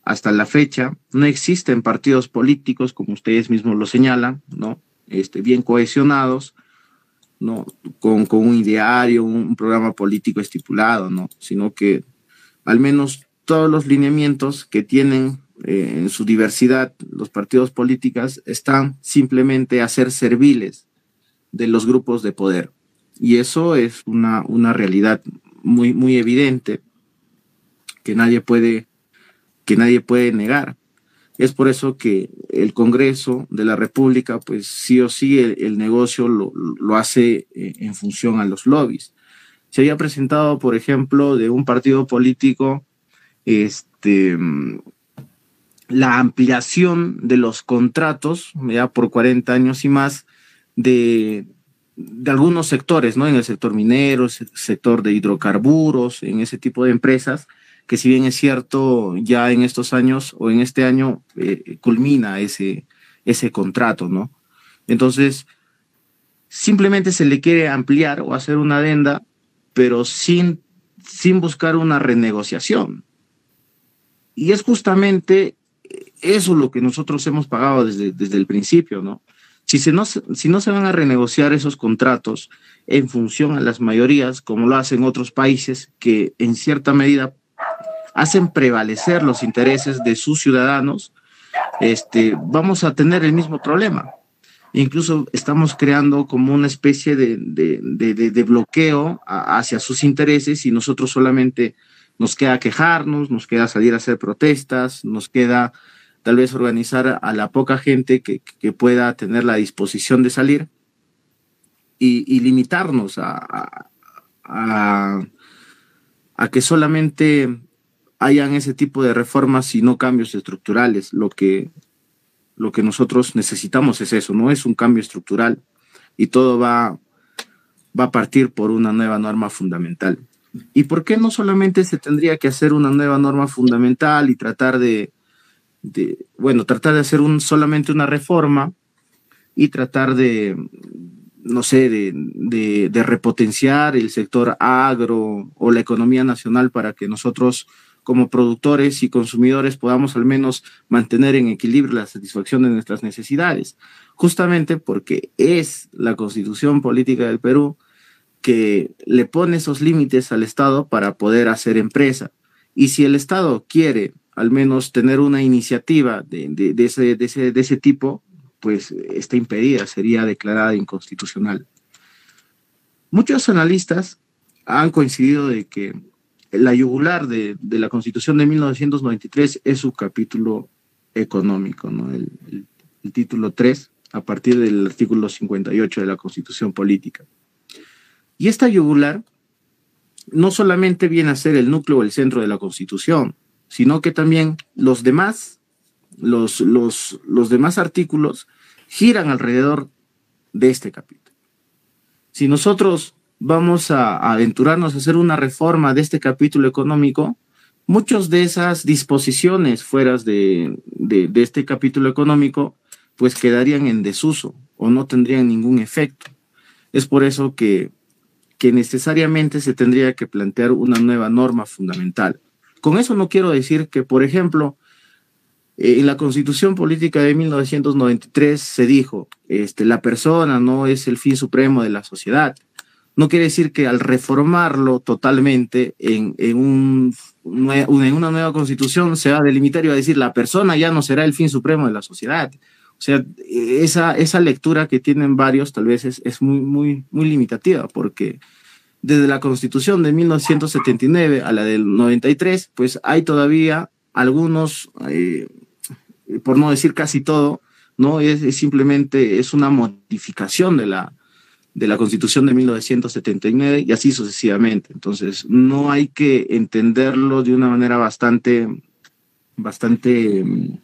hasta la fecha, no existen partidos políticos, como ustedes mismos lo señalan, ¿no? Este, bien cohesionados, ¿no? Con, un ideario, un, programa político estipulado, ¿no? Sino que al menos todos los lineamientos que tienen eh, en su diversidad, los partidos políticos están simplemente a ser serviles de los grupos de poder. Y eso es una, una realidad muy, muy evidente que nadie puede, que nadie puede negar. Es por eso que el Congreso de la República, pues sí o sí, el, negocio lo, lo hace eh, en función a los lobbies. Se había presentado, por ejemplo, de un partido político, este, la ampliación de los contratos, ya por 40 años y más, de, de algunos sectores, ¿no? En el sector minero, sector de hidrocarburos, en ese tipo de empresas, que si bien es cierto, ya en estos años o en este año eh, culmina ese, ese contrato, ¿no? Entonces, simplemente se le quiere ampliar o hacer una adenda, pero sin, sin buscar una renegociación. Y es justamente eso lo que nosotros hemos pagado desde, desde el principio, ¿no? Si, se no, si no se van a renegociar esos contratos en función a las mayorías, como lo hacen otros países que en cierta medida hacen prevalecer los intereses de sus ciudadanos, este, vamos a tener el mismo problema. Incluso estamos creando como una especie de, de, de, bloqueo hacia sus intereses y nosotros solamente nos queda quejarnos, nos queda salir a hacer protestas, nos queda tal vez organizar a la poca gente que, que pueda tener la disposición de salir y, y limitarnos a, a, a, que solamente hayan ese tipo de reformas y no cambios estructurales. Lo que, lo que nosotros necesitamos es eso, no es un cambio estructural y todo va, va a partir por una nueva norma fundamental. ¿Y por qué no solamente se tendría que hacer una nueva norma fundamental y tratar de, bueno, tratar de hacer un, solamente una reforma y tratar de, no sé, de, de, repotenciar el sector agro o la economía nacional para que nosotros como productores y consumidores podamos al menos mantener en equilibrio la satisfacción de nuestras necesidades, justamente porque es la constitución política del Perú que le pone esos límites al Estado para poder hacer empresa. Y si el Estado quiere al menos tener una iniciativa de, de, de, ese, de, ese, tipo, pues está impedida, sería declarada inconstitucional. Muchos analistas han coincidido de que la yugular de, la Constitución de 1993 es su capítulo económico, el título 3, a partir del artículo 58 de la Constitución Política. Y esta yugular no solamente viene a ser el núcleo o el centro de la Constitución, sino que también los demás, los, los, los demás artículos giran alrededor de este capítulo. Si nosotros vamos a, aventurarnos a hacer una reforma de este capítulo económico, muchas de esas disposiciones fuera de, de, de, este capítulo económico, pues quedarían en desuso o no tendrían ningún efecto. Es por eso que, que necesariamente se tendría que plantear una nueva norma fundamental. Con eso no quiero decir que, por ejemplo, eh, en la Constitución Política de 1993 se dijo, este, la persona no es el fin supremo de la sociedad. No quiere decir que al reformarlo totalmente en, en, un, en una nueva constitución se va a delimitar y va a decir la persona ya no será el fin supremo de la sociedad. O sea, esa, esa lectura que tienen varios tal vez es, es muy, muy, muy limitativa porque desde la constitución de 1979 a la del 93, pues hay todavía algunos, eh, por no decir casi todo, no es, es, simplemente es una modificación de la, de la constitución de 1979 y así sucesivamente. Entonces, no hay que entenderlo de una manera bastante, bastante um,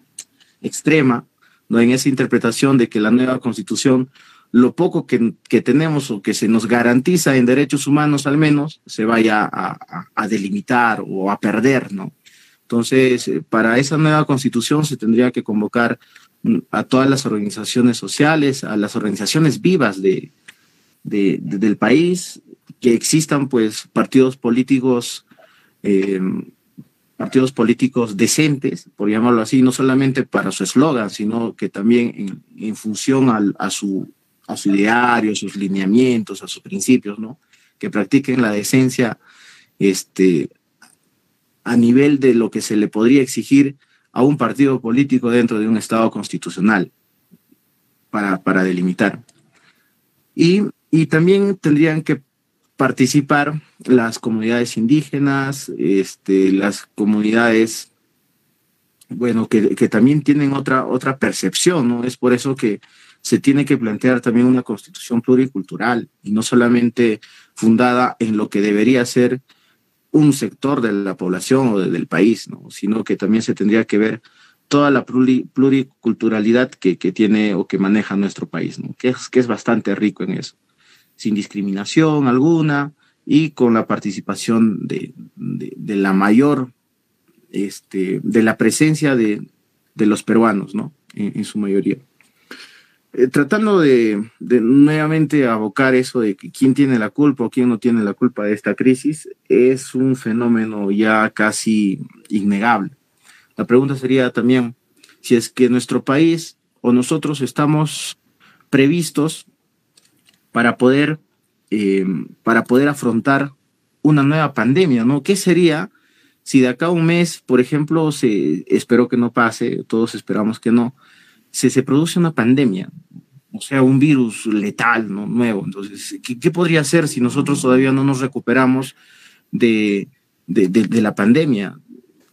extrema, ¿no? en esa interpretación de que la nueva constitución lo poco que, que, tenemos o que se nos garantiza en derechos humanos al menos se vaya a delimitar o a perder, ¿no? Entonces, eh, para esa nueva constitución se tendría que convocar mm, a todas las organizaciones sociales, a las organizaciones vivas de, de, de del país, que existan pues partidos políticos, eh, partidos políticos decentes, por llamarlo así, no solamente para su eslogan, sino que también en, función a su a su ideario, a sus lineamientos, a sus principios, ¿no? Que practiquen la decencia este, a nivel de lo que se le podría exigir a un partido político dentro de un Estado constitucional para, para delimitar. Y, y también tendrían que participar las comunidades indígenas, este, las comunidades, bueno, que, que, también tienen otra, otra percepción, ¿no? Es por eso que se tiene que plantear también una constitución pluricultural y no solamente fundada en lo que debería ser un sector de la población o del país, ¿no? sino que también se tendría que ver toda la pluriculturalidad que, que, tiene o que maneja nuestro país, ¿no? que, es, que es bastante rico en eso, sin discriminación alguna y con la participación de, la mayor, este, de la presencia de, los peruanos, ¿no? en, su mayoría. Eh, tratando de, nuevamente abocar eso de quién tiene la culpa o quién no tiene la culpa de esta crisis, es un fenómeno ya casi innegable. La pregunta sería también si es que nuestro país o nosotros estamos previstos para poder, eh, para poder afrontar una nueva pandemia, ¿no? ¿Qué sería si de acá a un mes, por ejemplo, se, espero que no pase, todos esperamos que no, se, se produce una pandemia, o sea, un virus letal, ¿no? Nuevo. Entonces, ¿qué, ¿qué, podría ser si nosotros todavía no nos recuperamos de, de la pandemia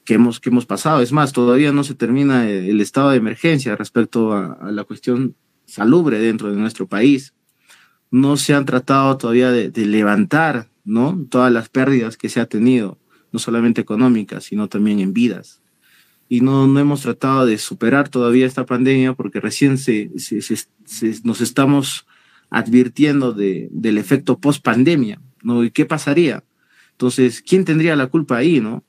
que hemos, que hemos pasado? Es más, todavía no se termina el estado de emergencia respecto a, a la cuestión salubre dentro de nuestro país. No se han tratado todavía de, levantar, ¿no? Todas las pérdidas que se ha tenido, no solamente económicas, sino también en vidas y no, no hemos tratado de superar todavía esta pandemia porque recién se, se, nos estamos advirtiendo de, del efecto post pandemia, ¿no? ¿Y qué pasaría? Entonces, ¿quién tendría la culpa ahí, no?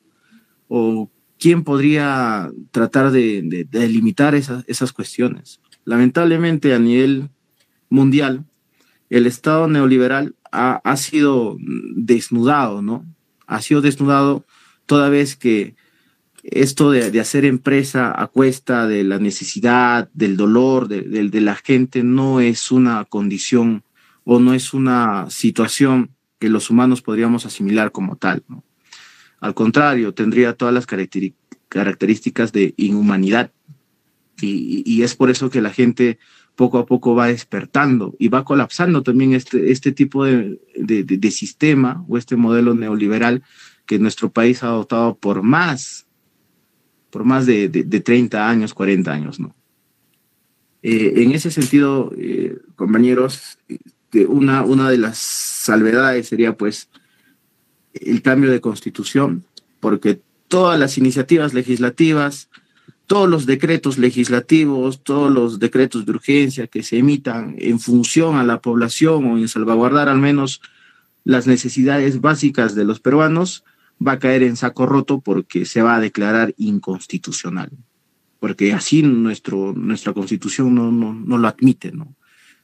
O quién podría tratar de, de, de limitar esas, esas cuestiones. Lamentablemente, a nivel mundial, el Estado neoliberal ha, ha sido desnudado, ¿no? Ha sido desnudado toda vez que esto de, de, hacer empresa a cuesta de la necesidad, del dolor de, de, la gente, no es una condición o no es una situación que los humanos podríamos asimilar como tal. ¿no? Al contrario, tendría todas las características de inhumanidad. Y, y, es por eso que la gente poco a poco va despertando y va colapsando también este, este tipo de, de, sistema o este modelo neoliberal que nuestro país ha adoptado por más por más de, de, de 30 años, 40 años, ¿no? Eh, en ese sentido, eh, compañeros, una, una de las salvedades sería pues el cambio de constitución, porque todas las iniciativas legislativas, todos los decretos legislativos, todos los decretos de urgencia que se emitan en función a la población o en salvaguardar al menos las necesidades básicas de los peruanos, va a caer en saco roto porque se va a declarar inconstitucional, porque así nuestro, nuestra constitución no, no, no lo admite, ¿no?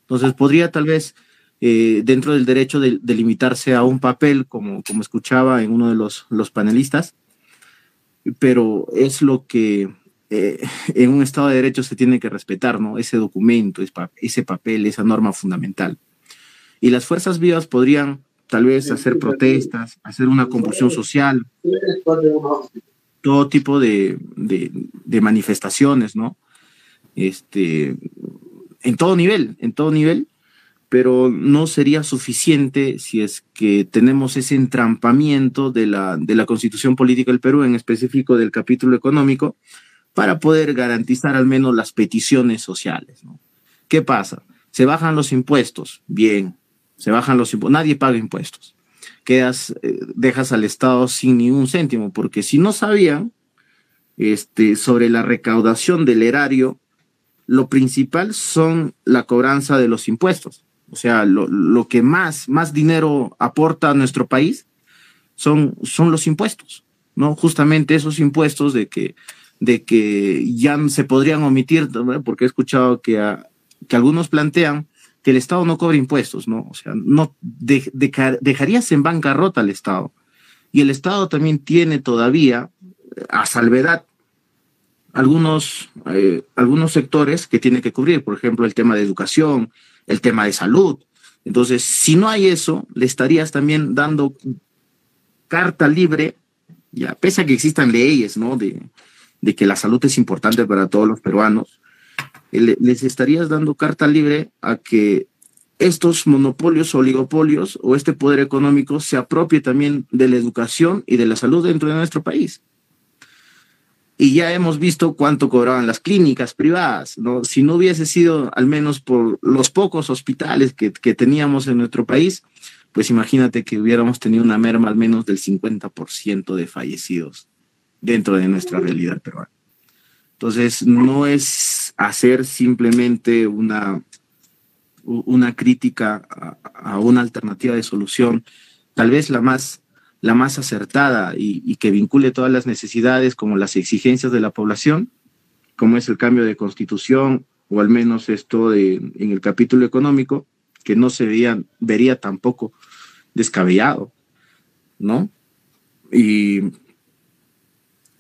Entonces podría tal vez, eh, dentro del derecho de, de, limitarse a un papel, como, como escuchaba en uno de los, los panelistas, pero es lo que eh, en un Estado de Derecho se tiene que respetar, ¿no? Ese documento, ese papel, esa norma fundamental. Y las fuerzas vivas podrían tal vez hacer protestas, hacer una convulsión social, todo tipo de, de, de, manifestaciones, ¿no? Este, en todo nivel, en todo nivel, pero no sería suficiente si es que tenemos ese entrampamiento de la, de la constitución política del Perú, en específico del capítulo económico, para poder garantizar al menos las peticiones sociales. ¿Qué pasa? Se bajan los impuestos, bien, se bajan los impuestos, nadie paga impuestos. Quedas, eh, dejas al Estado sin ni un céntimo, porque si no sabían este, sobre la recaudación del erario, lo principal son la cobranza de los impuestos. O sea, lo, lo que más, más dinero aporta a nuestro país son, son los impuestos, ¿no? Justamente esos impuestos de que, de que ya se podrían omitir, porque he escuchado que, que algunos plantean que el Estado no cobre impuestos, ¿no? O sea, no de, de, dejarías en bancarrota al Estado. Y el Estado también tiene todavía, a salvedad, algunos, eh, algunos sectores que tiene que cubrir, por ejemplo, el tema de educación, el tema de salud. Entonces, si no hay eso, le estarías también dando carta libre, ya, pese a que existan leyes, ¿no? De, de que la salud es importante para todos los peruanos, les estarías dando carta libre a que estos monopolios, oligopolios o este poder económico se apropie también de la educación y de la salud dentro de nuestro país. Y ya hemos visto cuánto cobraban las clínicas privadas, ¿no? Si no hubiese sido al menos por los pocos hospitales que, que teníamos en nuestro país, pues imagínate que hubiéramos tenido una merma al menos del 50% de fallecidos dentro de nuestra realidad peruana. Entonces, no es hacer simplemente una, una crítica a, una alternativa de solución, tal vez la más, la más acertada y, que vincule todas las necesidades como las exigencias de la población, como es el cambio de constitución o al menos esto de, en el capítulo económico, que no se veía, vería tampoco descabellado, ¿no? Y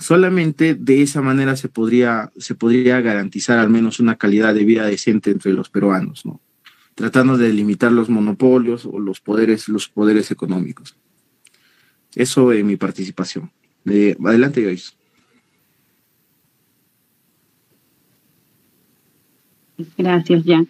solamente de esa manera se podría, se podría garantizar al menos una calidad de vida decente entre los peruanos, ¿no? Tratando de limitar los monopolios o los poderes, los poderes económicos. Eso es mi participación. adelante, Joyce. Gracias, Jan.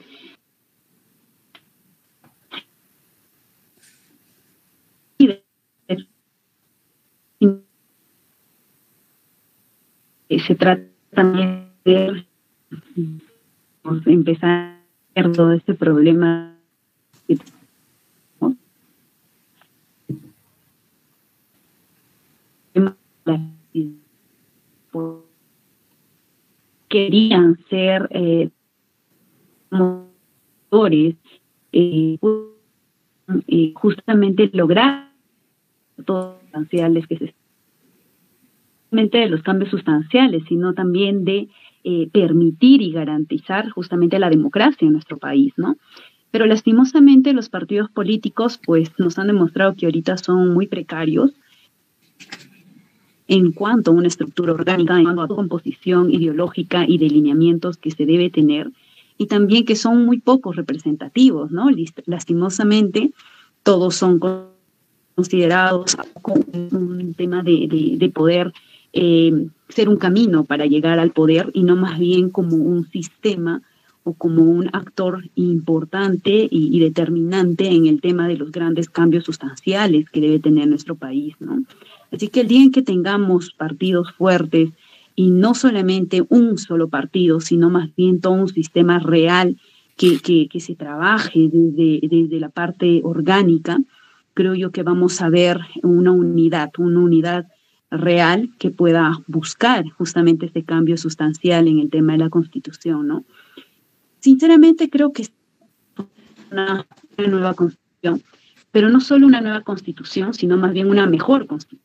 Se trata también de empezar todo este problema querían ser eh, motores eh, eh, justamente lograr todos los que se de los cambios sustanciales, sino también de eh, permitir y garantizar justamente la democracia en nuestro país, ¿no? Pero lastimosamente los partidos políticos pues nos han demostrado que ahorita son muy precarios en cuanto a una estructura orgánica, en cuanto a composición ideológica y de lineamientos que se debe tener, y también que son muy pocos representativos, ¿no? Lastimosamente, todos son considerados como un tema de, de poder eh, ser un camino para llegar al poder y no más bien como un sistema o como un actor importante y, determinante en el tema de los grandes cambios sustanciales que debe tener nuestro país, ¿no? Así que el día en que tengamos partidos fuertes y no solamente un solo partido, sino más bien todo un sistema real que, que, se trabaje desde, desde la parte orgánica, creo yo que vamos a ver una unidad, una unidad real que pueda buscar justamente este cambio sustancial en el tema de la constitución, ¿no? Sinceramente creo que es una, nueva constitución, pero no solo una nueva constitución, sino más bien una mejor constitución,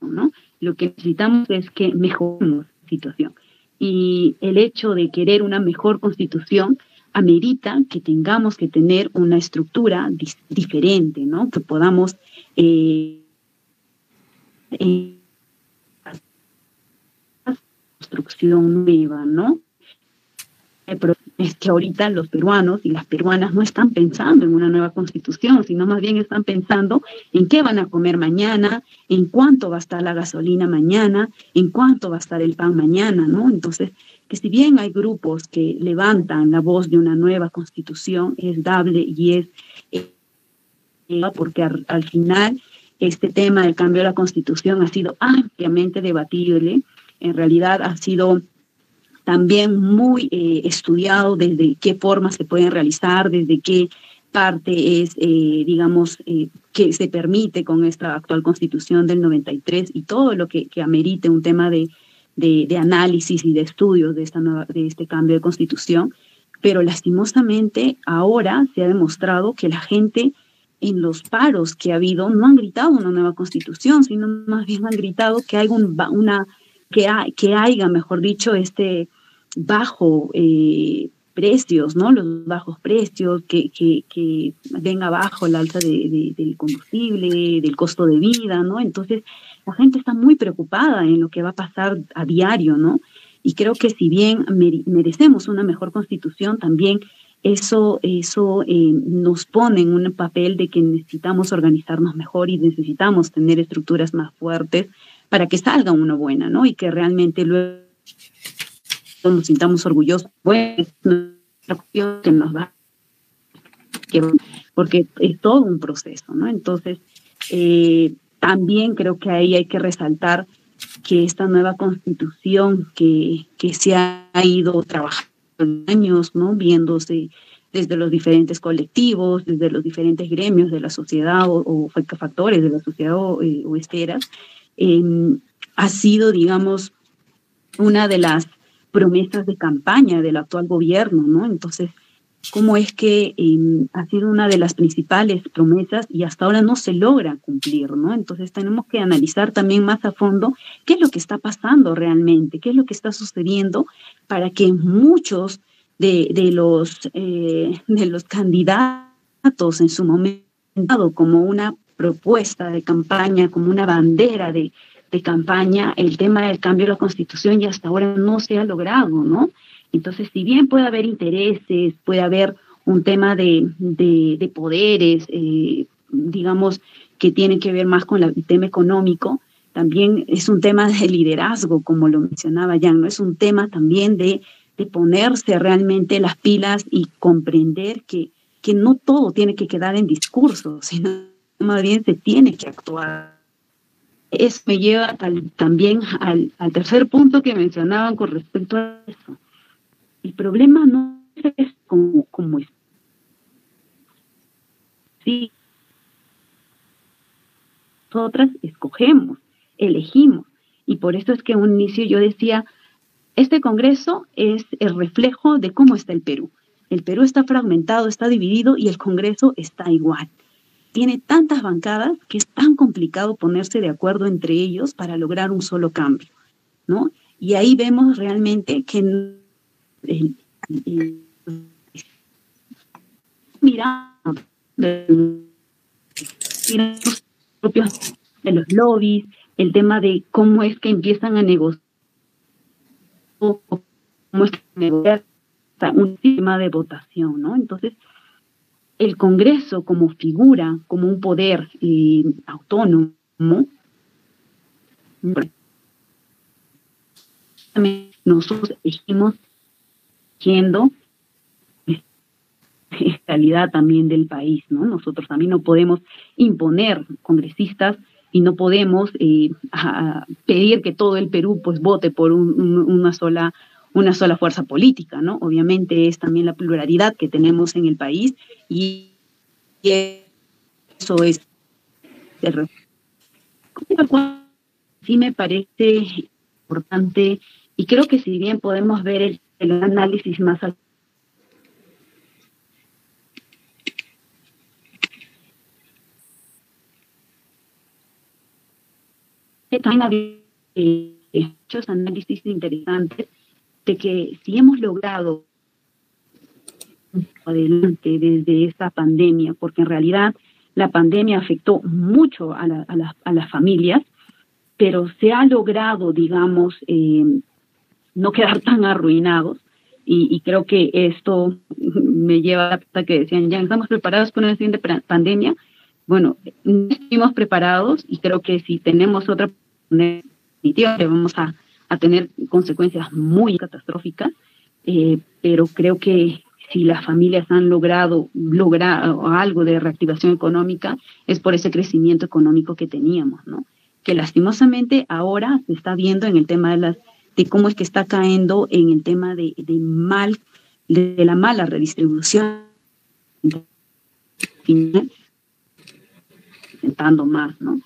¿no? Lo que necesitamos es que mejoremos la situación. Y el hecho de querer una mejor constitución amerita que tengamos que tener una estructura diferente, ¿no? Que podamos eh, eh, construcción nueva, ¿no? Pero es que ahorita los peruanos y las peruanas no están pensando en una nueva constitución, sino más bien están pensando en qué van a comer mañana, en cuánto va a estar la gasolina mañana, en cuánto va a estar el pan mañana, ¿no? Entonces, que si bien hay grupos que levantan la voz de una nueva constitución, es dable y es eh, porque al final este tema del cambio de la constitución ha sido ampliamente debatible en realidad ha sido también muy eh, estudiado desde qué formas se pueden realizar, desde qué parte es, eh, digamos, eh, que se permite con esta actual constitución del 93 y todo lo que, que amerite un tema de, de, análisis y de estudios de, esta de este cambio de constitución. Pero lastimosamente ahora se ha demostrado que la gente en los paros que ha habido no han gritado una nueva constitución, sino más bien han gritado que hay un, una que, que haya, mejor dicho, este bajo eh, precios, ¿no? Los bajos precios, que, que, que venga bajo el alza de, del combustible, del costo de vida, ¿no? Entonces, la gente está muy preocupada en lo que va a pasar a diario, ¿no? Y creo que si bien merecemos una mejor constitución, también eso, eso eh, nos pone en un papel de que necesitamos organizarnos mejor y necesitamos tener estructuras más fuertes para que salga una buena, ¿no? Y que realmente luego nos sintamos orgullosos, bueno, que nos va porque es todo un proceso, ¿no? Entonces, eh, también creo que ahí hay que resaltar que esta nueva constitución que, que se ha ido trabajando años, ¿no? Viéndose desde los diferentes colectivos, desde los diferentes gremios de la sociedad o, factores de la sociedad o, eh, esferas, em, ha sido, digamos, una de las promesas de campaña del actual gobierno, ¿no? Entonces, cómo es que em, ha sido una de las principales promesas y hasta ahora no se logra cumplir, ¿no? Entonces tenemos que analizar también más a fondo qué es lo que está pasando realmente, qué es lo que está sucediendo para que muchos de, de los, eh, de los candidatos en su momento como una propuesta de campaña, como una bandera de, de campaña, el tema del cambio de la constitución y hasta ahora no se ha logrado, ¿no? Entonces, si bien puede haber intereses, puede haber un tema de, de, poderes, eh, digamos, que tiene que ver más con el tema económico, también es un tema de liderazgo, como lo mencionaba Jan, ¿no? Es un tema también de, de ponerse realmente las pilas y comprender que, que no todo tiene que quedar en discurso, sino más bien se tiene que actuar. Eso me lleva también al, tercer punto que mencionaban con respecto a eso el problema no es como, como es. Sí. Nosotras escogemos, elegimos. Y por eso es que a un inicio yo decía, este Congreso es el reflejo de cómo está el Perú. El Perú está fragmentado, está dividido y el Congreso está igual. Tiene tantas bancadas que es tan complicado ponerse de acuerdo entre ellos para lograr un solo cambio, ¿no? Y ahí vemos realmente que mira de, de los lobbies, el tema de cómo es que empiezan a negociar, cómo es que negociar un sistema de votación, ¿no? Entonces, el Congreso como figura, como un poder eh, autónomo, nosotros elegimos siendo calidad también del país, ¿no? Nosotros también no podemos imponer congresistas y no podemos eh, pedir que todo el Perú pues vote por una sola una sola fuerza política, ¿no? Obviamente es también la pluralidad que tenemos en el país y, eso es sí me parece importante y creo que si bien podemos ver el análisis más al también había muchos análisis interesantes de que si hemos logrado adelante desde esta pandemia, porque en realidad la pandemia afectó mucho a, a, las familias, pero se ha logrado, digamos, eh, no quedar tan arruinados. Y, creo que esto me lleva a que decían, ya estamos preparados para una siguiente pandemia. Bueno, no estuvimos preparados y creo que si tenemos otra definitiva vamos a, tener consecuencias muy catastróficas, eh, pero creo que si las familias han logrado lograr algo de reactivación económica es por ese crecimiento económico que teníamos, ¿no? Que lastimosamente ahora se está viendo en el tema de las de cómo es que está cayendo en el tema de, mal, de, la mala redistribución, intentando más, ¿no?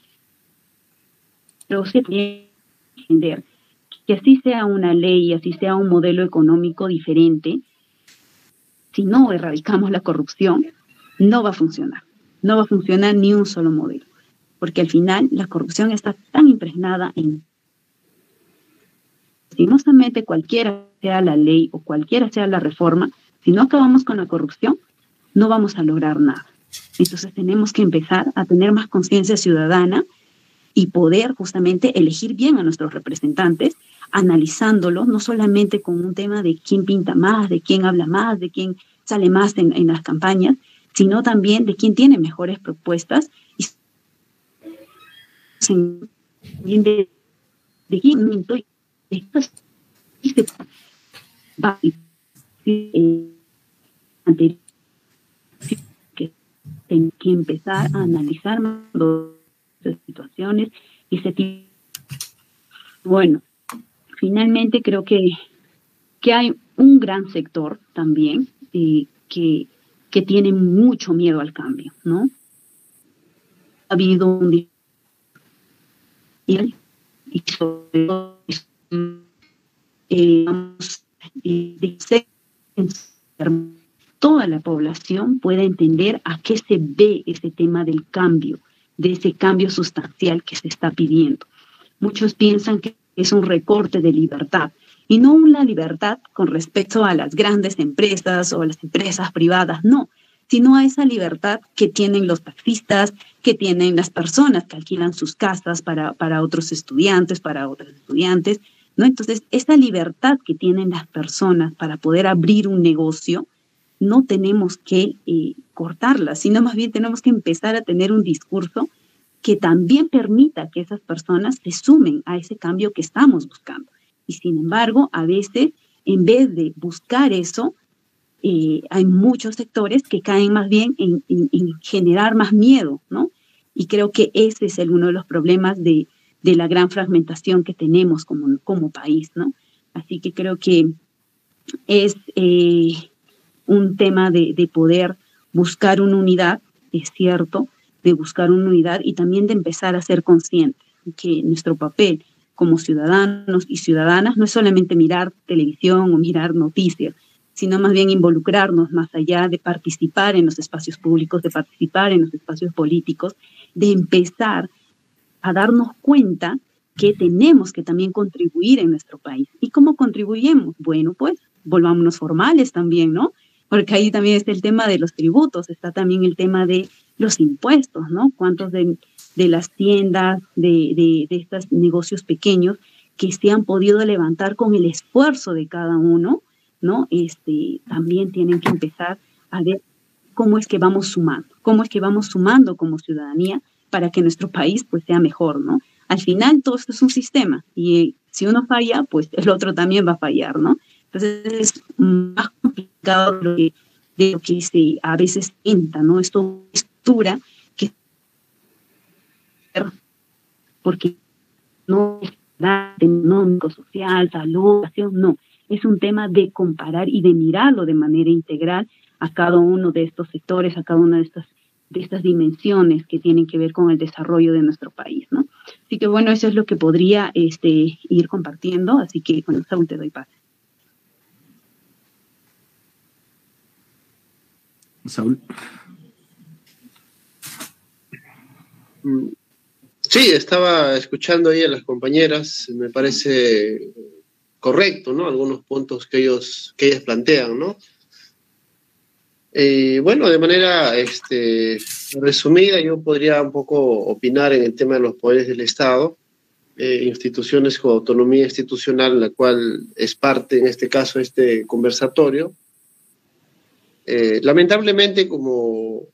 Pero sí entender que así sea una ley, así sea un modelo económico diferente, si no erradicamos la corrupción, no va a funcionar. No va a funcionar ni un solo modelo, porque al final la corrupción está tan impregnada en lastimosamente cualquiera sea la ley o cualquiera sea la reforma, si no acabamos con la corrupción, no vamos a lograr nada. Entonces tenemos que empezar a tener más conciencia ciudadana y poder justamente elegir bien a nuestros representantes, analizándolos no solamente con un tema de quién pinta más, de quién habla más, de quién sale más en, las campañas, sino también de quién tiene mejores propuestas y de, de quién que que empezar a analizar las situaciones y se bueno finalmente creo que que hay un gran sector también eh, que, que tiene mucho miedo al cambio, ¿no? Ha habido un y sobre todo eh, toda la población pueda entender a qué se ve ese tema del cambio, de ese cambio sustancial que se está pidiendo. Muchos piensan que es un recorte de libertad, y no una libertad con respecto a las grandes empresas o las empresas privadas, no, sino a esa libertad que tienen los taxistas, que tienen las personas que alquilan sus casas para, para otros estudiantes, para otros estudiantes, ¿no? Entonces, esa libertad que tienen las personas para poder abrir un negocio, no tenemos que eh, cortarla, sino más bien tenemos que empezar a tener un discurso que también permita que esas personas se sumen a ese cambio que estamos buscando. Y sin embargo, a veces, en vez de buscar eso, eh, hay muchos sectores que caen más bien en, generar más miedo, ¿no? Y creo que ese es el, uno de los problemas de, la gran fragmentación que tenemos como, como país, ¿no? Así que creo que es eh, un tema de, de, poder buscar una unidad, es cierto, de buscar una unidad y también de empezar a ser conscientes que nuestro papel como ciudadanos y ciudadanas no es solamente mirar televisión o mirar noticias, sino más bien involucrarnos más allá de participar en los espacios públicos, de participar en los espacios políticos, de empezar a darnos cuenta que tenemos que también contribuir en nuestro país. ¿Y cómo contribuimos? Bueno, pues volvámonos formales también, ¿no? Porque ahí también está el tema de los tributos, está también el tema de los impuestos, ¿no? ¿Cuántos de de las tiendas, de, de, de estos negocios pequeños que se han podido levantar con el esfuerzo de cada uno, ¿no? Este, también tienen que empezar a ver cómo es que vamos sumando, cómo es que vamos sumando como ciudadanía para que nuestro país pues sea mejor, ¿no? Al final todo esto es un sistema y si uno falla, pues el otro también va a fallar, ¿no? Entonces es más complicado de lo que, de lo que se a veces entra, ¿no? Esto estructura porque no es económico, social, salud, no. Es un tema de comparar y de mirarlo de manera integral a cada uno de estos sectores, a cada una de estas, de estas dimensiones que tienen que ver con el desarrollo de nuestro país, ¿no? Así que bueno, eso es lo que podría este, ir compartiendo. Así que, bueno, Saúl, te doy paz. Saúl. Mm, Sí, estaba escuchando ahí a las compañeras, me parece correcto, ¿no? Algunos puntos que ellos, que ellas plantean, ¿no? Eh, bueno, de manera este, resumida, yo podría un poco opinar en el tema de los poderes del Estado, eh, instituciones con autonomía institucional, la cual es parte, en este caso, este conversatorio. Eh, lamentablemente, como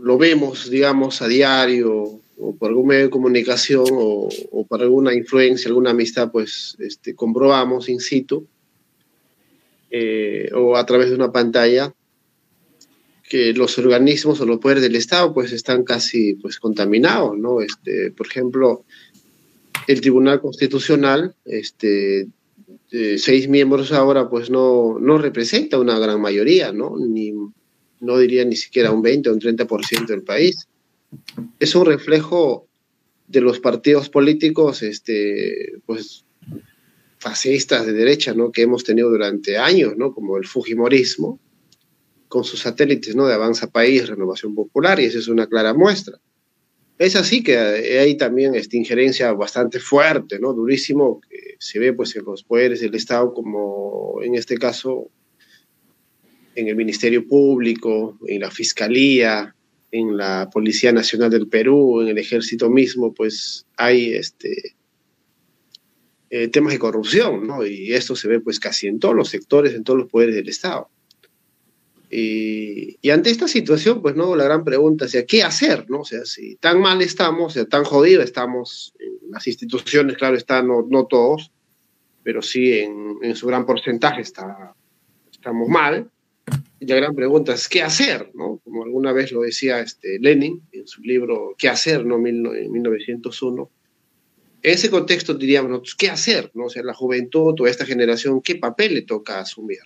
lo vemos, digamos, a diario, o por algún medio de comunicación o, por alguna influencia, alguna amistad, pues este, comprobamos in situ eh, o a través de una pantalla que los organismos o los poderes del Estado pues están casi pues contaminados, ¿no? Este, por ejemplo, el Tribunal Constitucional, este, seis miembros ahora pues no, no representa una gran mayoría, ¿no? Ni, no diría ni siquiera un 20 o un 30% del país es un reflejo de los partidos políticos, este, pues, fascistas de derecha, ¿no? Que hemos tenido durante años, ¿no? Como el Fujimorismo, con sus satélites, ¿no? De Avanza País, Renovación Popular, y esa es una clara muestra. Es así que hay también esta injerencia bastante fuerte, ¿no? Durísimo, que se ve pues en los poderes del Estado, como en este caso en el Ministerio Público, en la Fiscalía, en la Policía Nacional del Perú, en el ejército mismo, pues hay este, eh, temas de corrupción, ¿no? Y esto se ve pues casi en todos los sectores, en todos los poderes del Estado. Y, ante esta situación, pues, ¿no? La gran pregunta es, ¿qué hacer, no? O sea, si tan mal estamos, o sea, tan jodidos estamos, en las instituciones, claro está, no, no todos, pero sí en, en su gran porcentaje está, estamos mal. La gran pregunta es, ¿qué hacer? ¿no? Como alguna vez lo decía este Lenin en su libro ¿Qué hacer? ¿no? en 1901. En ese contexto diríamos ¿qué hacer? ¿no? O sea, la juventud o esta generación, ¿qué papel le toca asumir?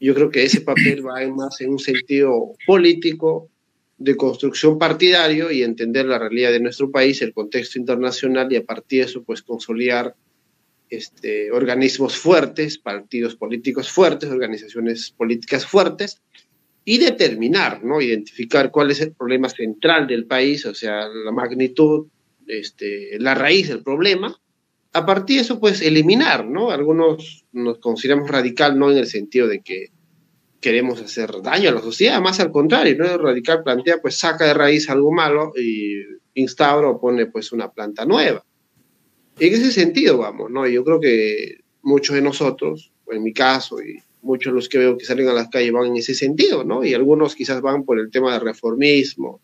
Yo creo que ese papel va más en un sentido político, de construcción partidario y entender la realidad de nuestro país, el contexto internacional y a partir de eso, pues consolidar este, organismos fuertes, partidos políticos fuertes, organizaciones políticas fuertes, y determinar, ¿no? Identificar cuál es el problema central del país, o sea, la magnitud, este, la raíz del problema. A partir de eso, pues eliminar, ¿no? Algunos nos consideramos radical, no en el sentido de que queremos hacer daño a la sociedad, más al contrario, ¿no? radical plantea, pues saca de raíz algo malo y instaura o pone pues una planta nueva. En ese sentido vamos, ¿no? Yo creo que muchos de nosotros, en mi caso, y muchos de los que veo que salen a las calles van en ese sentido, ¿no? Y algunos quizás van por el tema del reformismo,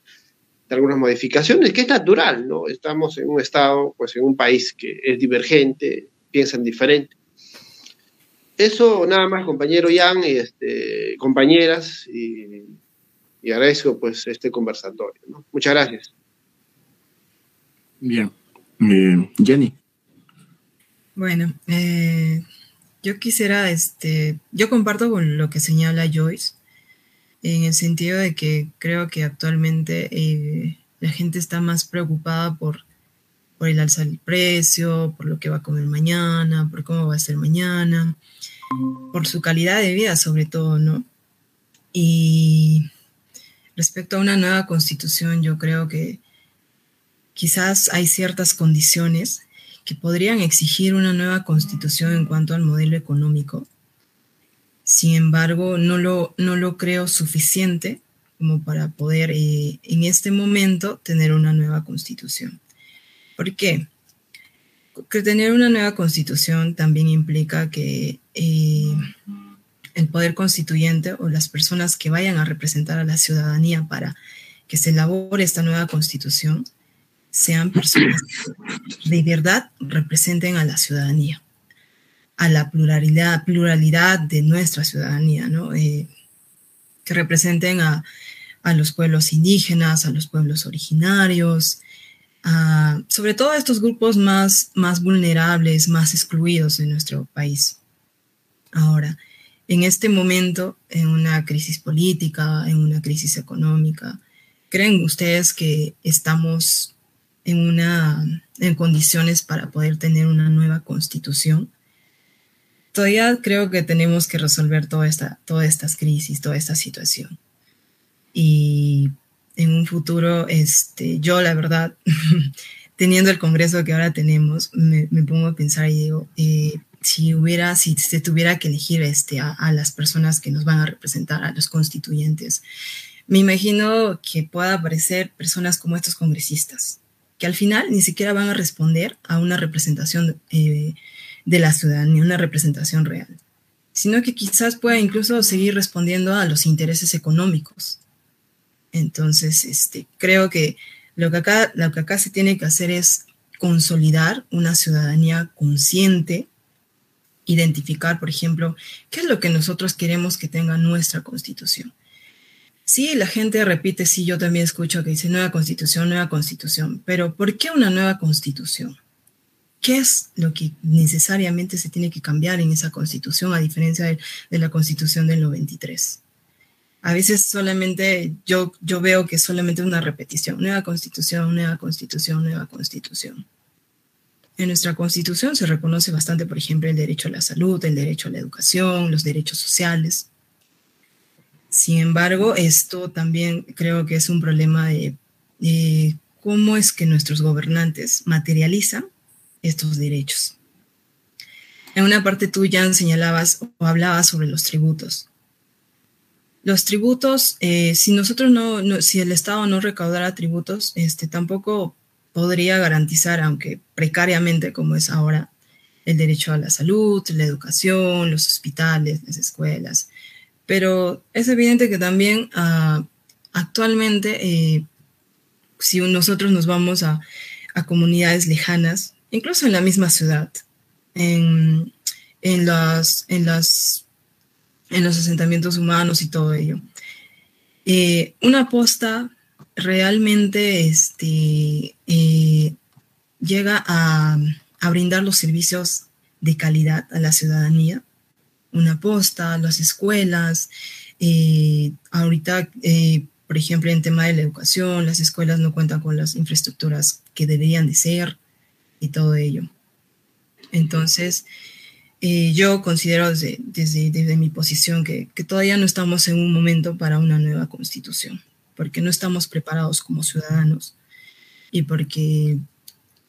de algunas modificaciones, que es natural, ¿no? Estamos en un estado, pues en un país que es divergente, piensan diferente. Eso nada más, compañero Jan y este, compañeras, y, y agradezco pues este conversatorio, ¿no? Muchas gracias. Bien. Eh, Jenny. Bueno, eh, yo quisiera, este, yo comparto con lo que señala Joyce, en el sentido de que creo que actualmente eh, la gente está más preocupada por, por el alza del precio, por lo que va a comer mañana, por cómo va a ser mañana, por su calidad de vida sobre todo, ¿no? Y respecto a una nueva constitución, yo creo que quizás hay ciertas condiciones que podrían exigir una nueva constitución en cuanto al modelo económico. Sin embargo, no lo, no lo creo suficiente como para poder eh, en este momento tener una nueva constitución. ¿Por qué? Porque tener una nueva constitución también implica que eh, el poder constituyente o las personas que vayan a representar a la ciudadanía para que se elabore esta nueva constitución sean personas que de verdad representen a la ciudadanía, a la pluralidad, pluralidad de nuestra ciudadanía, ¿no? Eh, que representen a, los pueblos indígenas, a los pueblos originarios, sobre todo a estos grupos más, más vulnerables, más excluidos de nuestro país. Ahora, en este momento, en una crisis política, en una crisis económica, ¿creen ustedes que estamos en, una, en condiciones para poder tener una nueva constitución. Todavía creo que tenemos que resolver toda esta, todas estas crisis, toda esta situación. Y en un futuro, este, yo la verdad, teniendo el Congreso que ahora tenemos, me, pongo a pensar y digo, eh, si hubiera, si se tuviera que elegir este, a, a, las personas que nos van a representar, a los constituyentes, me imagino que pueda aparecer personas como estos congresistas, que al final ni siquiera van a responder a una representación eh, de la ciudadanía, una representación real, sino que quizás pueda incluso seguir respondiendo a los intereses económicos. Entonces, este, creo que lo que, acá, lo que acá se tiene que hacer es consolidar una ciudadanía consciente, identificar, por ejemplo, qué es lo que nosotros queremos que tenga nuestra constitución Sí, la gente repite, sí, yo también escucho que dice nueva constitución, nueva constitución, pero ¿por qué una nueva constitución? ¿Qué es lo que necesariamente se tiene que cambiar en esa constitución a diferencia de, la constitución del 93? A veces solamente yo, yo veo que solamente una repetición, nueva constitución, nueva constitución, nueva constitución. En nuestra constitución se reconoce bastante, por ejemplo, el derecho a la salud, el derecho a la educación, los derechos sociales. Sin embargo, esto también creo que es un problema de, cómo es que nuestros gobernantes materializan estos derechos. En una parte tú ya señalabas o hablabas sobre los tributos. Los tributos, eh, si nosotros no, si el Estado no recaudara tributos, este, tampoco podría garantizar, aunque precariamente como es ahora, el derecho a la salud, la educación, los hospitales, las escuelas, pero es evidente que también ah, actualmente, eh, si nosotros nos vamos a, comunidades lejanas, incluso en la misma ciudad, en, en, las, en, las, en los asentamientos humanos y todo ello. Eh, una posta realmente este, eh, llega a, a, brindar los servicios de calidad a la ciudadanía. Una posta, las escuelas, eh, ahorita, por ejemplo, en tema de la educación, las escuelas no cuentan con las infraestructuras que deberían de ser y todo ello. Entonces, eh, yo considero desde, desde, mi posición que, todavía no estamos en un momento para una nueva constitución, porque no estamos preparados como ciudadanos y porque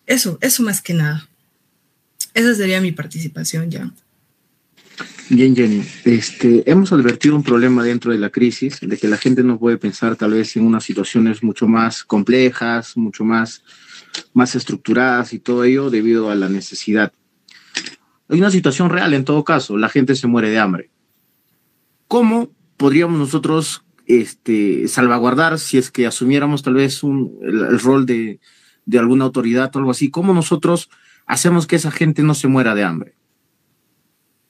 eso, eso más que nada. Esa sería mi participación ya. Bien, Jenny. Este, hemos advertido un problema dentro de la crisis, de que la gente no puede pensar tal vez en unas situaciones mucho más complejas, mucho más, más estructuradas y todo ello debido a la necesidad hay una situación real en todo caso, la gente se muere de hambre. ¿Cómo podríamos nosotros este, salvaguardar si es que asumiéramos tal vez el, rol de, de, alguna autoridad o algo así? ¿Cómo nosotros hacemos que esa gente no se muera de hambre?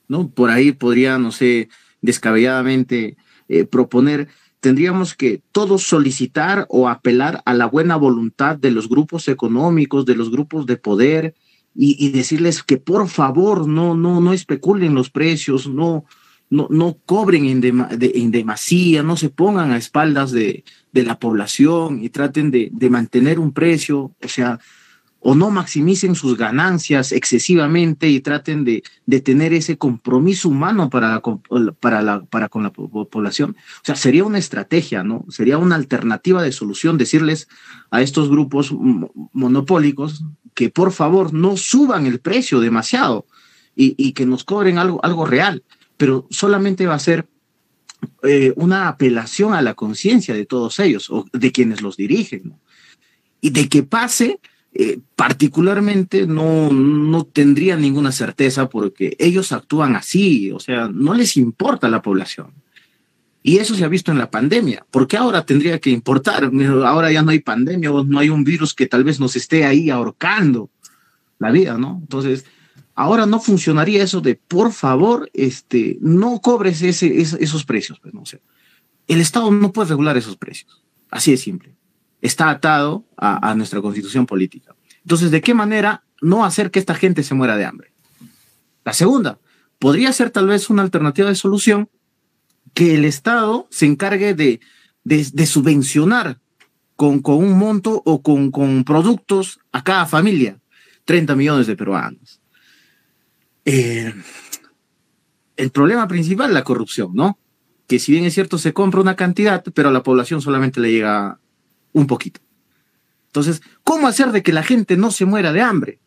¿No? Por ahí podría, no sé, descabelladamente eh, proponer, tendríamos que todos solicitar o apelar a la buena voluntad de los grupos económicos, de los grupos de poder, y, decirles que por favor no, no, no especulen los precios, no, no, no cobren en, en demasía, no se pongan a espaldas de, de la población y traten de, de, mantener un precio, o sea, o no maximicen sus ganancias excesivamente y traten de, de tener ese compromiso humano para, para, la, para con la población. O sea, sería una estrategia, ¿no? Sería una alternativa de solución decirles a estos grupos monopólicos que por favor no suban el precio demasiado y, que nos cobren algo, algo real, pero solamente va a ser eh, una apelación a la conciencia de todos ellos o de quienes los dirigen. Y de que pase, eh, particularmente no, no tendría ninguna certeza porque ellos actúan así, o sea, no les importa la población. Y eso se ha visto en la pandemia. ¿Por qué ahora tendría que importar? Ahora ya no hay pandemia no hay un virus que tal vez nos esté ahí ahorcando la vida, ¿no? Entonces, ahora no funcionaría eso de, por favor, este, no cobres esos precios. Pues, ¿no? el Estado no puede regular esos precios. Así de simple. Está atado a, nuestra constitución política. Entonces, ¿de qué manera no hacer que esta gente se muera de hambre? La segunda, podría ser tal vez una alternativa de solución que el Estado se encargue de, de, subvencionar con, con, un monto o con, con, productos a cada familia, 30 millones de peruanos. Eh, el problema principal la corrupción, ¿no? Que si bien es cierto, se compra una cantidad, pero a la población solamente le llega un poquito. Entonces, ¿cómo hacer de que la gente no se muera de hambre?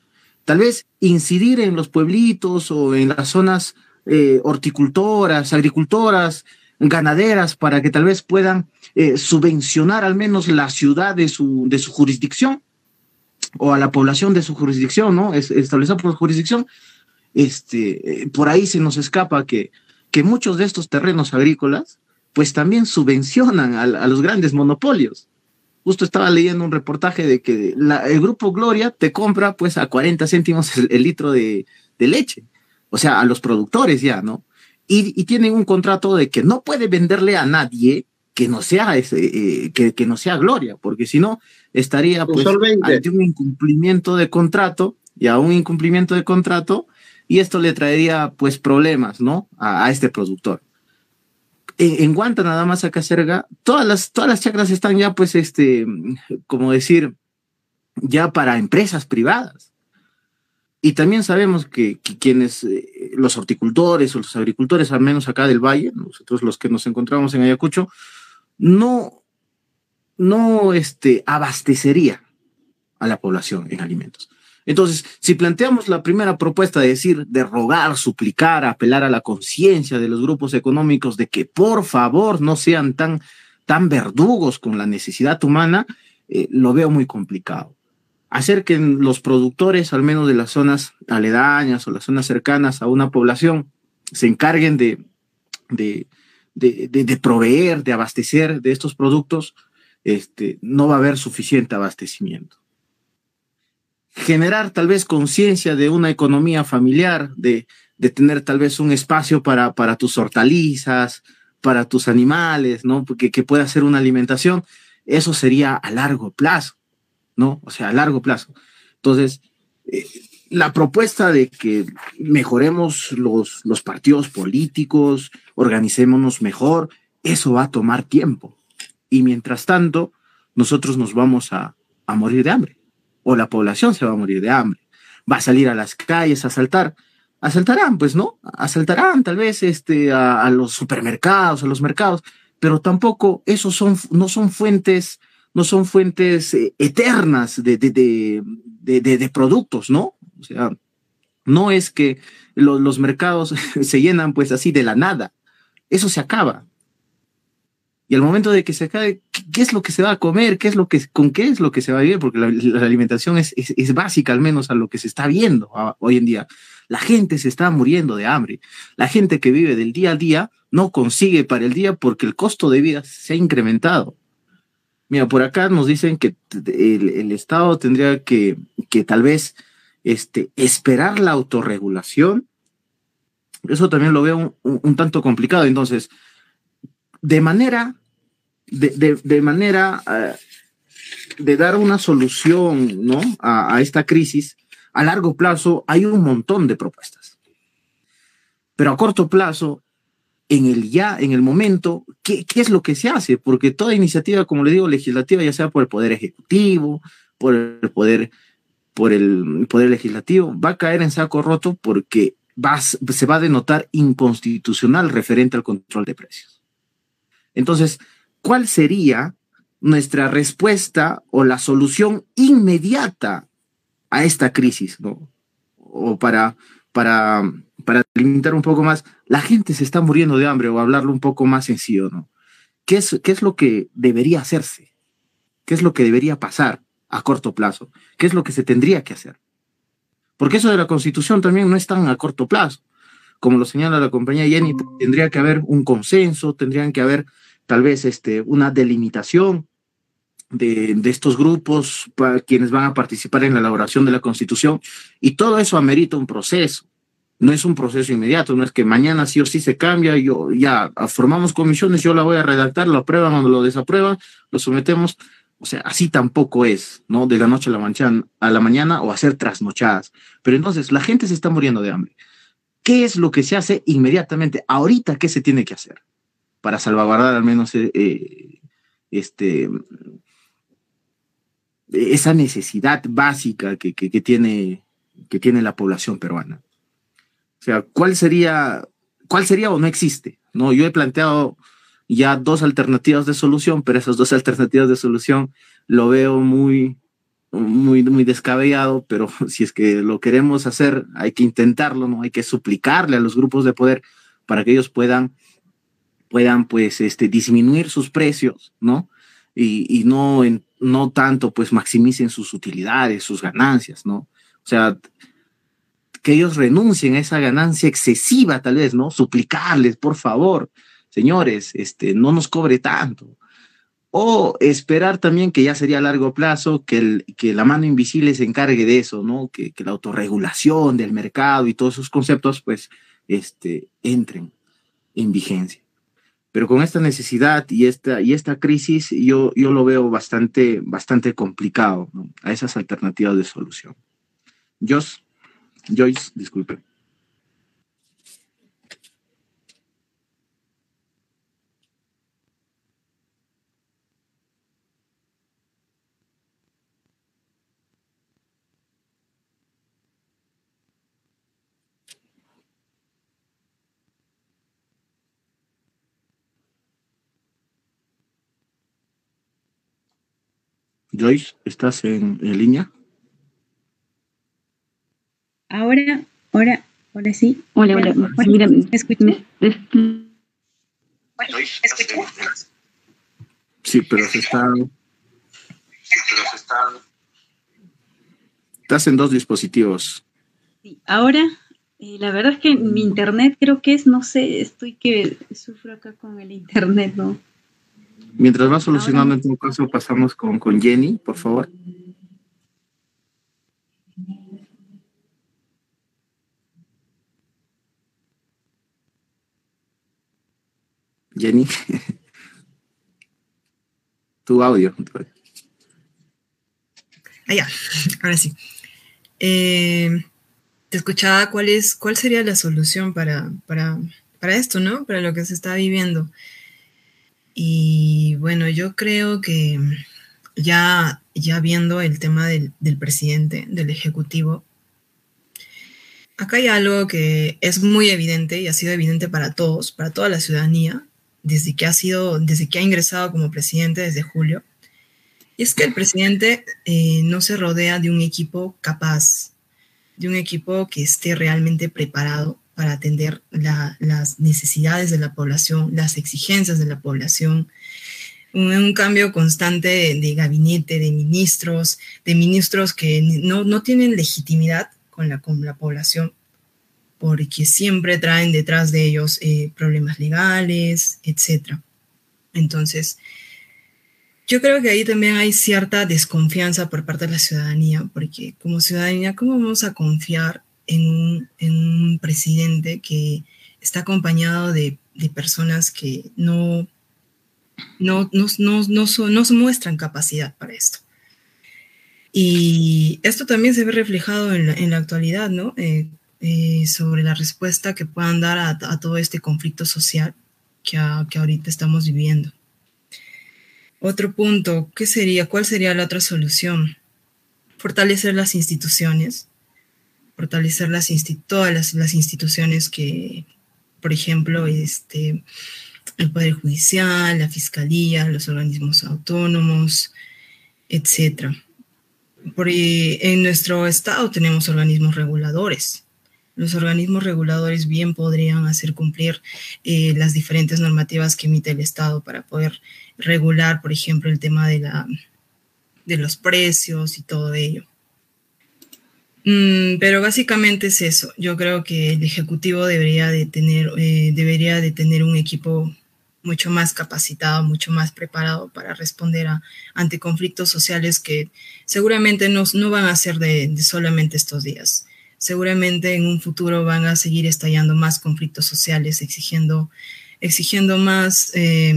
Tal vez incidir en los pueblitos o en las zonas eh, horticultoras, agricultoras, ganaderas, para que tal vez puedan eh, subvencionar al menos la ciudad de su, de su jurisdicción o a la población de su jurisdicción, ¿no? Es, establecer por jurisdicción. Este, eh, por ahí se nos escapa que, que muchos de estos terrenos agrícolas, pues también subvencionan a, los grandes monopolios. Justo estaba leyendo un reportaje de que el grupo Gloria te compra pues a 40 céntimos el litro de, de leche o sea, a los productores ya, ¿no? Y, tienen un contrato de que no puede venderle a nadie que no sea ese, eh, que, que, no sea Gloria, porque si no estaría pues ante un incumplimiento de contrato y a un incumplimiento de contrato y esto le traería pues problemas, ¿no? A, este productor. En, Guanta nada más acá cerca, todas las todas las chacras están ya pues este como decir ya para empresas privadas. Y también sabemos que, quienes, eh, los horticultores o los agricultores, al menos acá del valle, nosotros los que nos encontramos en Ayacucho, no, no este, abastecería a la población en alimentos. Entonces, si planteamos la primera propuesta de decir, de rogar, suplicar, apelar a la conciencia de los grupos económicos de que por favor no sean tan, tan verdugos con la necesidad humana, eh, lo veo muy complicado hacer que los productores, al menos de las zonas aledañas o las zonas cercanas a una población, se encarguen de, de, de, proveer, de abastecer de estos productos, este, no va a haber suficiente abastecimiento. Generar tal vez conciencia de una economía familiar, de, de tener tal vez un espacio para, para tus hortalizas, para tus animales, ¿no? Porque que pueda ser una alimentación, eso sería a largo plazo, ¿no? O sea, a largo plazo. Entonces, eh, la propuesta de que mejoremos los, los partidos políticos, organicémonos mejor, eso va a tomar tiempo. Y mientras tanto, nosotros nos vamos a, a morir de hambre, o la población se va a morir de hambre, va a salir a las calles a asaltar asaltarán, pues, ¿no? Asaltarán tal vez este, a, los supermercados, a los mercados, pero tampoco esos son, no son fuentes, no son fuentes eh, eternas de, de, de, de, productos, ¿no? O sea, no es que los mercados se llenan pues así de la nada, eso se acaba. Y al momento de que se acabe, ¿qué, es lo que se va a comer? ¿Qué es lo que, ¿Con qué es lo que se va a vivir? Porque la, alimentación es, es, básica, al menos a lo que se está viendo hoy en día. La gente se está muriendo de hambre. La gente que vive del día a día no consigue para el día porque el costo de vida se ha incrementado. Mira, por acá nos dicen que el, Estado tendría que, que tal vez este, esperar la autorregulación. Eso también lo veo un, tanto complicado. Entonces, de manera, de, de, manera eh, de dar una solución ¿no? a, esta crisis, a largo plazo hay un montón de propuestas. Pero a corto plazo, en el ya, en el momento, ¿qué, ¿qué, es lo que se hace? Porque toda iniciativa, como le digo, legislativa, ya sea por el Poder Ejecutivo, por el Poder, por el poder Legislativo, va a caer en saco roto porque se va a denotar inconstitucional referente al control de precios. Entonces, ¿cuál sería nuestra respuesta o la solución inmediata a esta crisis, ¿no? O para, para, para limitar un poco más, la gente se está muriendo de hambre o hablarlo un poco más sencillo, ¿no? ¿Qué es, ¿Qué es lo que debería hacerse? ¿Qué es lo que debería pasar a corto plazo? ¿Qué es lo que se tendría que hacer? Porque eso de la constitución también no es tan a corto plazo. Como lo señala la compañía Jenny, tendría que haber un consenso, tendrían que haber tal vez este, una delimitación de, de, estos grupos, para quienes van a participar en la elaboración de la Constitución, y todo eso amerita un proceso. No es un proceso inmediato, no es que mañana sí o sí se cambia, yo ya formamos comisiones, yo la voy a redactar, lo aprueban o lo desaprueban, lo sometemos. O sea, así tampoco es, ¿no? De la noche a la, mañana, a la mañana o hacer trasnochadas. Pero entonces, la gente se está muriendo de hambre. ¿Qué es lo que se hace inmediatamente? Ahorita, ¿qué se tiene que hacer? Para salvaguardar al menos eh, eh este, esa necesidad básica que, que, tiene, que tiene la población peruana. O sea, ¿cuál sería, cuál sería o no existe? No, yo he planteado ya dos alternativas de solución, pero esas dos alternativas de solución lo veo muy, muy, muy descabellado, pero si es que lo queremos hacer, hay que intentarlo, ¿no? Hay que suplicarle a los grupos de poder para que ellos puedan, puedan pues, este, disminuir sus precios, ¿no? Y, y no en, no tanto pues maximicen sus utilidades, sus ganancias, ¿no? O sea, que ellos renuncien a esa ganancia excesiva tal vez, ¿no? Suplicarles, por favor, señores, este, no nos cobre tanto. O esperar también que ya sería a largo plazo que, el, que la mano invisible se encargue de eso, ¿no? Que, que la autorregulación del mercado y todos esos conceptos pues este, entren en vigencia. Pero con esta necesidad y esta, y esta crisis, yo, yo lo veo bastante, bastante complicado a esas alternativas de solución. Joyce, Joyce, disculpe. Joyce, ¿estás en, línea? Ahora, ahora, ahora sí. Hola, hola. Mira, escúchame. Sí, pero se está. Estás en dos dispositivos. Sí, ahora, eh, la verdad es que mi internet creo que es, no sé, estoy que sufro acá con el internet, ¿no? Mientras va solucionando en todo caso, pasamos con, con Jenny, por favor. Jenny, tu audio. Ah, ya, ahora sí. Eh, te escuchaba cuál es, cuál sería la solución para, para, para esto, ¿no? Para lo que se está viviendo. Y bueno, yo creo que ya, ya viendo el tema del, del presidente, del ejecutivo, acá hay algo que es muy evidente y ha sido evidente para todos, para toda la ciudadanía, desde que ha sido, desde que ha ingresado como presidente desde julio, es que el presidente eh, no se rodea de un equipo capaz, de un equipo que esté realmente preparado para atender las necesidades de la población, las exigencias de la población, un, cambio constante de, gabinete, de ministros, de ministros que no, no tienen legitimidad con la, con la población, porque siempre traen detrás de ellos eh, problemas legales, etc. Entonces, yo creo que ahí también hay cierta desconfianza por parte de la ciudadanía, porque como ciudadanía, ¿cómo vamos a confiar en un, presidente que está acompañado de, personas que no, no, no, no, muestran capacidad para esto? Y esto también se ve reflejado en la, actualidad, ¿no? Eh, eh, sobre la respuesta que puedan dar a, todo este conflicto social que, que, ahorita estamos viviendo. Otro punto, ¿qué sería? ¿Cuál sería la otra solución? Fortalecer las instituciones, fortalecer las todas las, instituciones que, por ejemplo, este, el Poder Judicial, la Fiscalía, los organismos autónomos, etc. Porque en nuestro estado tenemos organismos reguladores los organismos reguladores bien podrían hacer cumplir eh, las diferentes normativas que emite el Estado para poder regular, por ejemplo, el tema de, la, de los precios y todo ello. Mm, pero básicamente es eso. Yo creo que el Ejecutivo debería de tener, eh, debería de tener un equipo mucho más capacitado, mucho más preparado para responder a, ante conflictos sociales que seguramente no, no van a ser de solamente estos días seguramente en un futuro van a seguir estallando más conflictos sociales, exigiendo, exigiendo más, eh,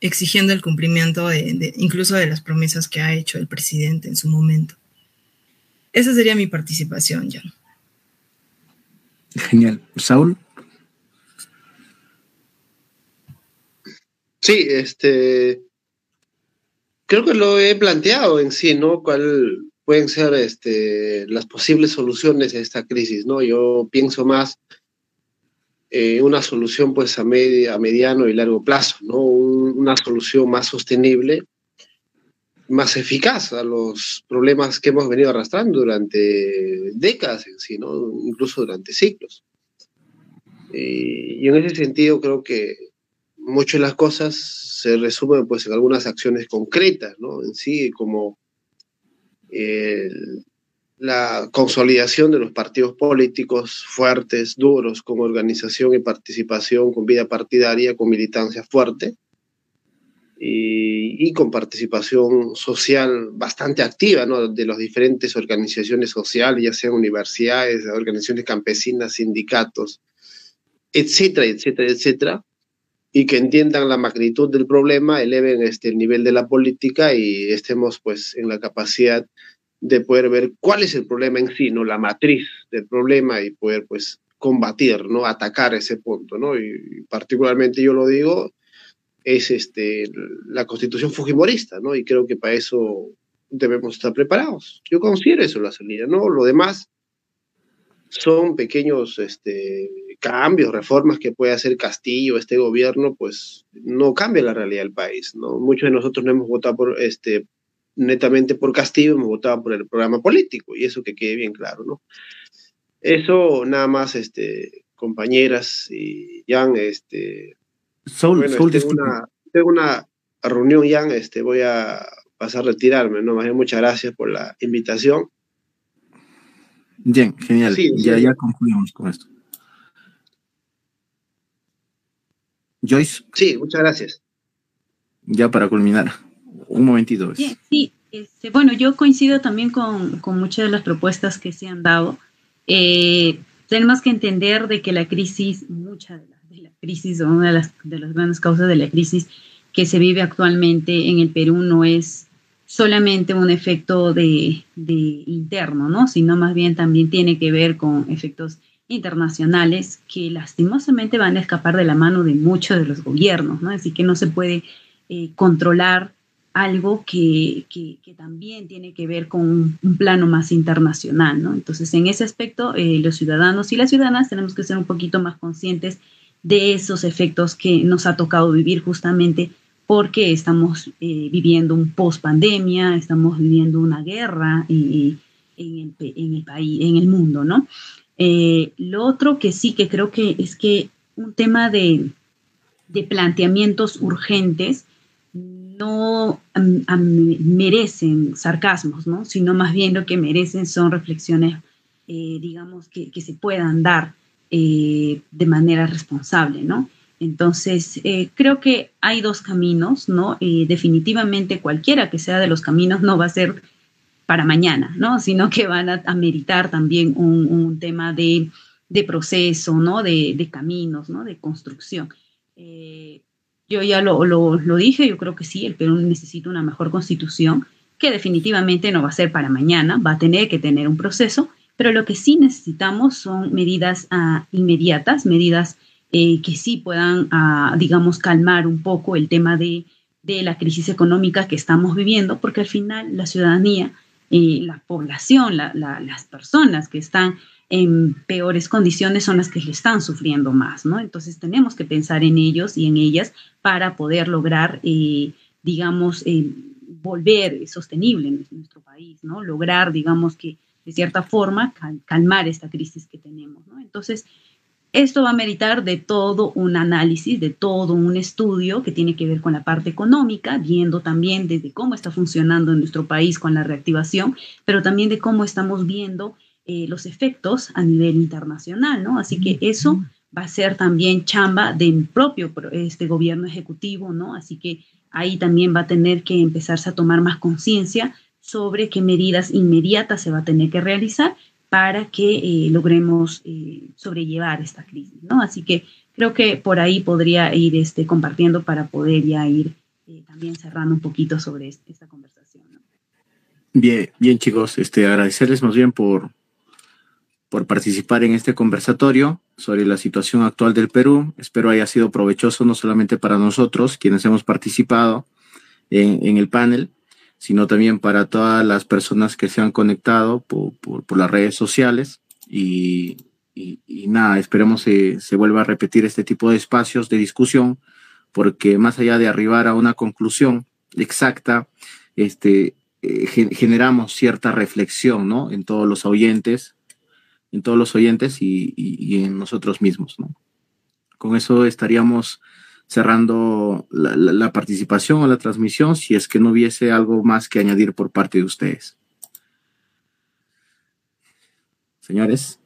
exigiendo el cumplimiento de, incluso de las promesas que ha hecho el presidente en su momento. Esa sería mi participación, John. Genial. Saúl. Sí, este, creo que lo he planteado en sí, ¿no? ¿Cuál, pueden ser este, las posibles soluciones a esta crisis, ¿no? Yo pienso más eh, una solución pues a, a mediano y largo plazo, ¿no? una solución más sostenible, más eficaz a los problemas que hemos venido arrastrando durante décadas en sí, ¿no? Incluso durante siglos. y en ese sentido creo que muchas de las cosas se resumen pues en algunas acciones concretas, ¿no? En sí, como la consolidación de los partidos políticos fuertes, duros, con organización y participación, con vida partidaria, con militancia fuerte y, con participación social bastante activa ¿no? de las diferentes organizaciones sociales, ya sean universidades, organizaciones campesinas, sindicatos, etcétera, etcétera, etcétera y que entiendan la magnitud del problema, eleven este, el nivel de la política y estemos pues en la capacidad de poder ver cuál es el problema en sí, ¿no? La matriz del problema y poder pues combatir, ¿no? Atacar ese punto, ¿no? Y, particularmente yo lo digo, es este, la constitución fujimorista, ¿no? Y creo que para eso debemos estar preparados. Yo considero eso la salida, ¿no? Lo demás son pequeños este, cambios, reformas que puede hacer Castillo, este gobierno, pues no cambia la realidad del país, ¿no? Muchos de nosotros no hemos votado por, este, netamente por Castillo, hemos votado por el programa político, y eso que quede bien claro, ¿no? Eso nada más, este, compañeras y Jan, este... Soul, bueno, tengo, una, tengo, una, reunión, Jan, este, voy a pasar a retirarme, ¿no? Más bien, muchas gracias por la invitación. Bien, genial. ya, ya concluimos con esto. Joyce. Sí, muchas gracias. Ya para culminar, un momentito. Sí, Este, bueno, yo coincido también con, muchas de las propuestas que se han dado. Eh, tenemos que entender de que la crisis, mucha de la, crisis, o una de las, de las grandes causas de la crisis que se vive actualmente en el Perú no es solamente un efecto de, interno, ¿no? Sino más bien también tiene que ver con efectos internacionales que lastimosamente van a escapar de la mano de muchos de los gobiernos, ¿no? Así que no se puede eh, controlar algo que, también tiene que ver con un, plano más internacional, ¿no? Entonces, en ese aspecto, eh, los ciudadanos y las ciudadanas tenemos que ser un poquito más conscientes de esos efectos que nos ha tocado vivir justamente porque estamos eh, viviendo un post pandemia, estamos viviendo una guerra en, el, país, en el mundo, ¿no? Eh, lo otro que sí que creo que es que un tema de, planteamientos urgentes no merecen sarcasmos, ¿no? Sino más bien lo que merecen son reflexiones, eh, digamos, que, se puedan dar de manera responsable, ¿no? Entonces, eh, creo que hay dos caminos, ¿no? Eh, definitivamente cualquiera que sea de los caminos no va a ser para mañana, ¿no? Sino que van a, meritar también un, tema de, proceso, ¿no? De, caminos, ¿no? De construcción. Eh, yo ya lo, lo, dije, yo creo que sí, el Perú necesita una mejor constitución, que definitivamente no va a ser para mañana, va a tener que tener un proceso, pero lo que sí necesitamos son medidas ah, inmediatas, medidas eh, que sí puedan, ah, digamos, calmar un poco el tema de, la crisis económica que estamos viviendo, porque al final la ciudadanía, y la población, las personas que están en peores condiciones son las que le están sufriendo más, ¿no? Entonces tenemos que pensar en ellos y en ellas para poder lograr, eh, digamos, eh, volver sostenible en nuestro país, ¿no? Lograr, digamos, que de cierta forma calmar esta crisis que tenemos, ¿no? Entonces, esto va a meritar de todo un análisis, de todo un estudio que tiene que ver con la parte económica, viendo también desde cómo está funcionando en nuestro país con la reactivación, pero también de cómo estamos viendo eh, los efectos a nivel internacional, ¿no? Así que eso va a ser también chamba del propio este gobierno ejecutivo, ¿no? Así que ahí también va a tener que empezarse a tomar más conciencia sobre qué medidas inmediatas se va a tener que realizar para que eh, logremos eh, sobrellevar esta crisis, ¿no? Así que creo que por ahí podría ir este, compartiendo para poder ya ir eh, también cerrando un poquito sobre esta conversación. Bien, bien chicos, este, agradecerles más bien por, por participar en este conversatorio sobre la situación actual del Perú. Espero haya sido provechoso no solamente para nosotros, quienes hemos participado en, en el panel, sino también para todas las personas que se han conectado por, las redes sociales. Y, nada, esperemos se, se vuelva a repetir este tipo de espacios de discusión, porque más allá de arribar a una conclusión exacta, este, eh, generamos cierta reflexión ¿no? en todos los oyentes, en todos los oyentes y, y en nosotros mismos. ¿no? Con eso estaríamos cerrando la, participación o la transmisión si es que no hubiese algo más que añadir por parte de ustedes. Señores.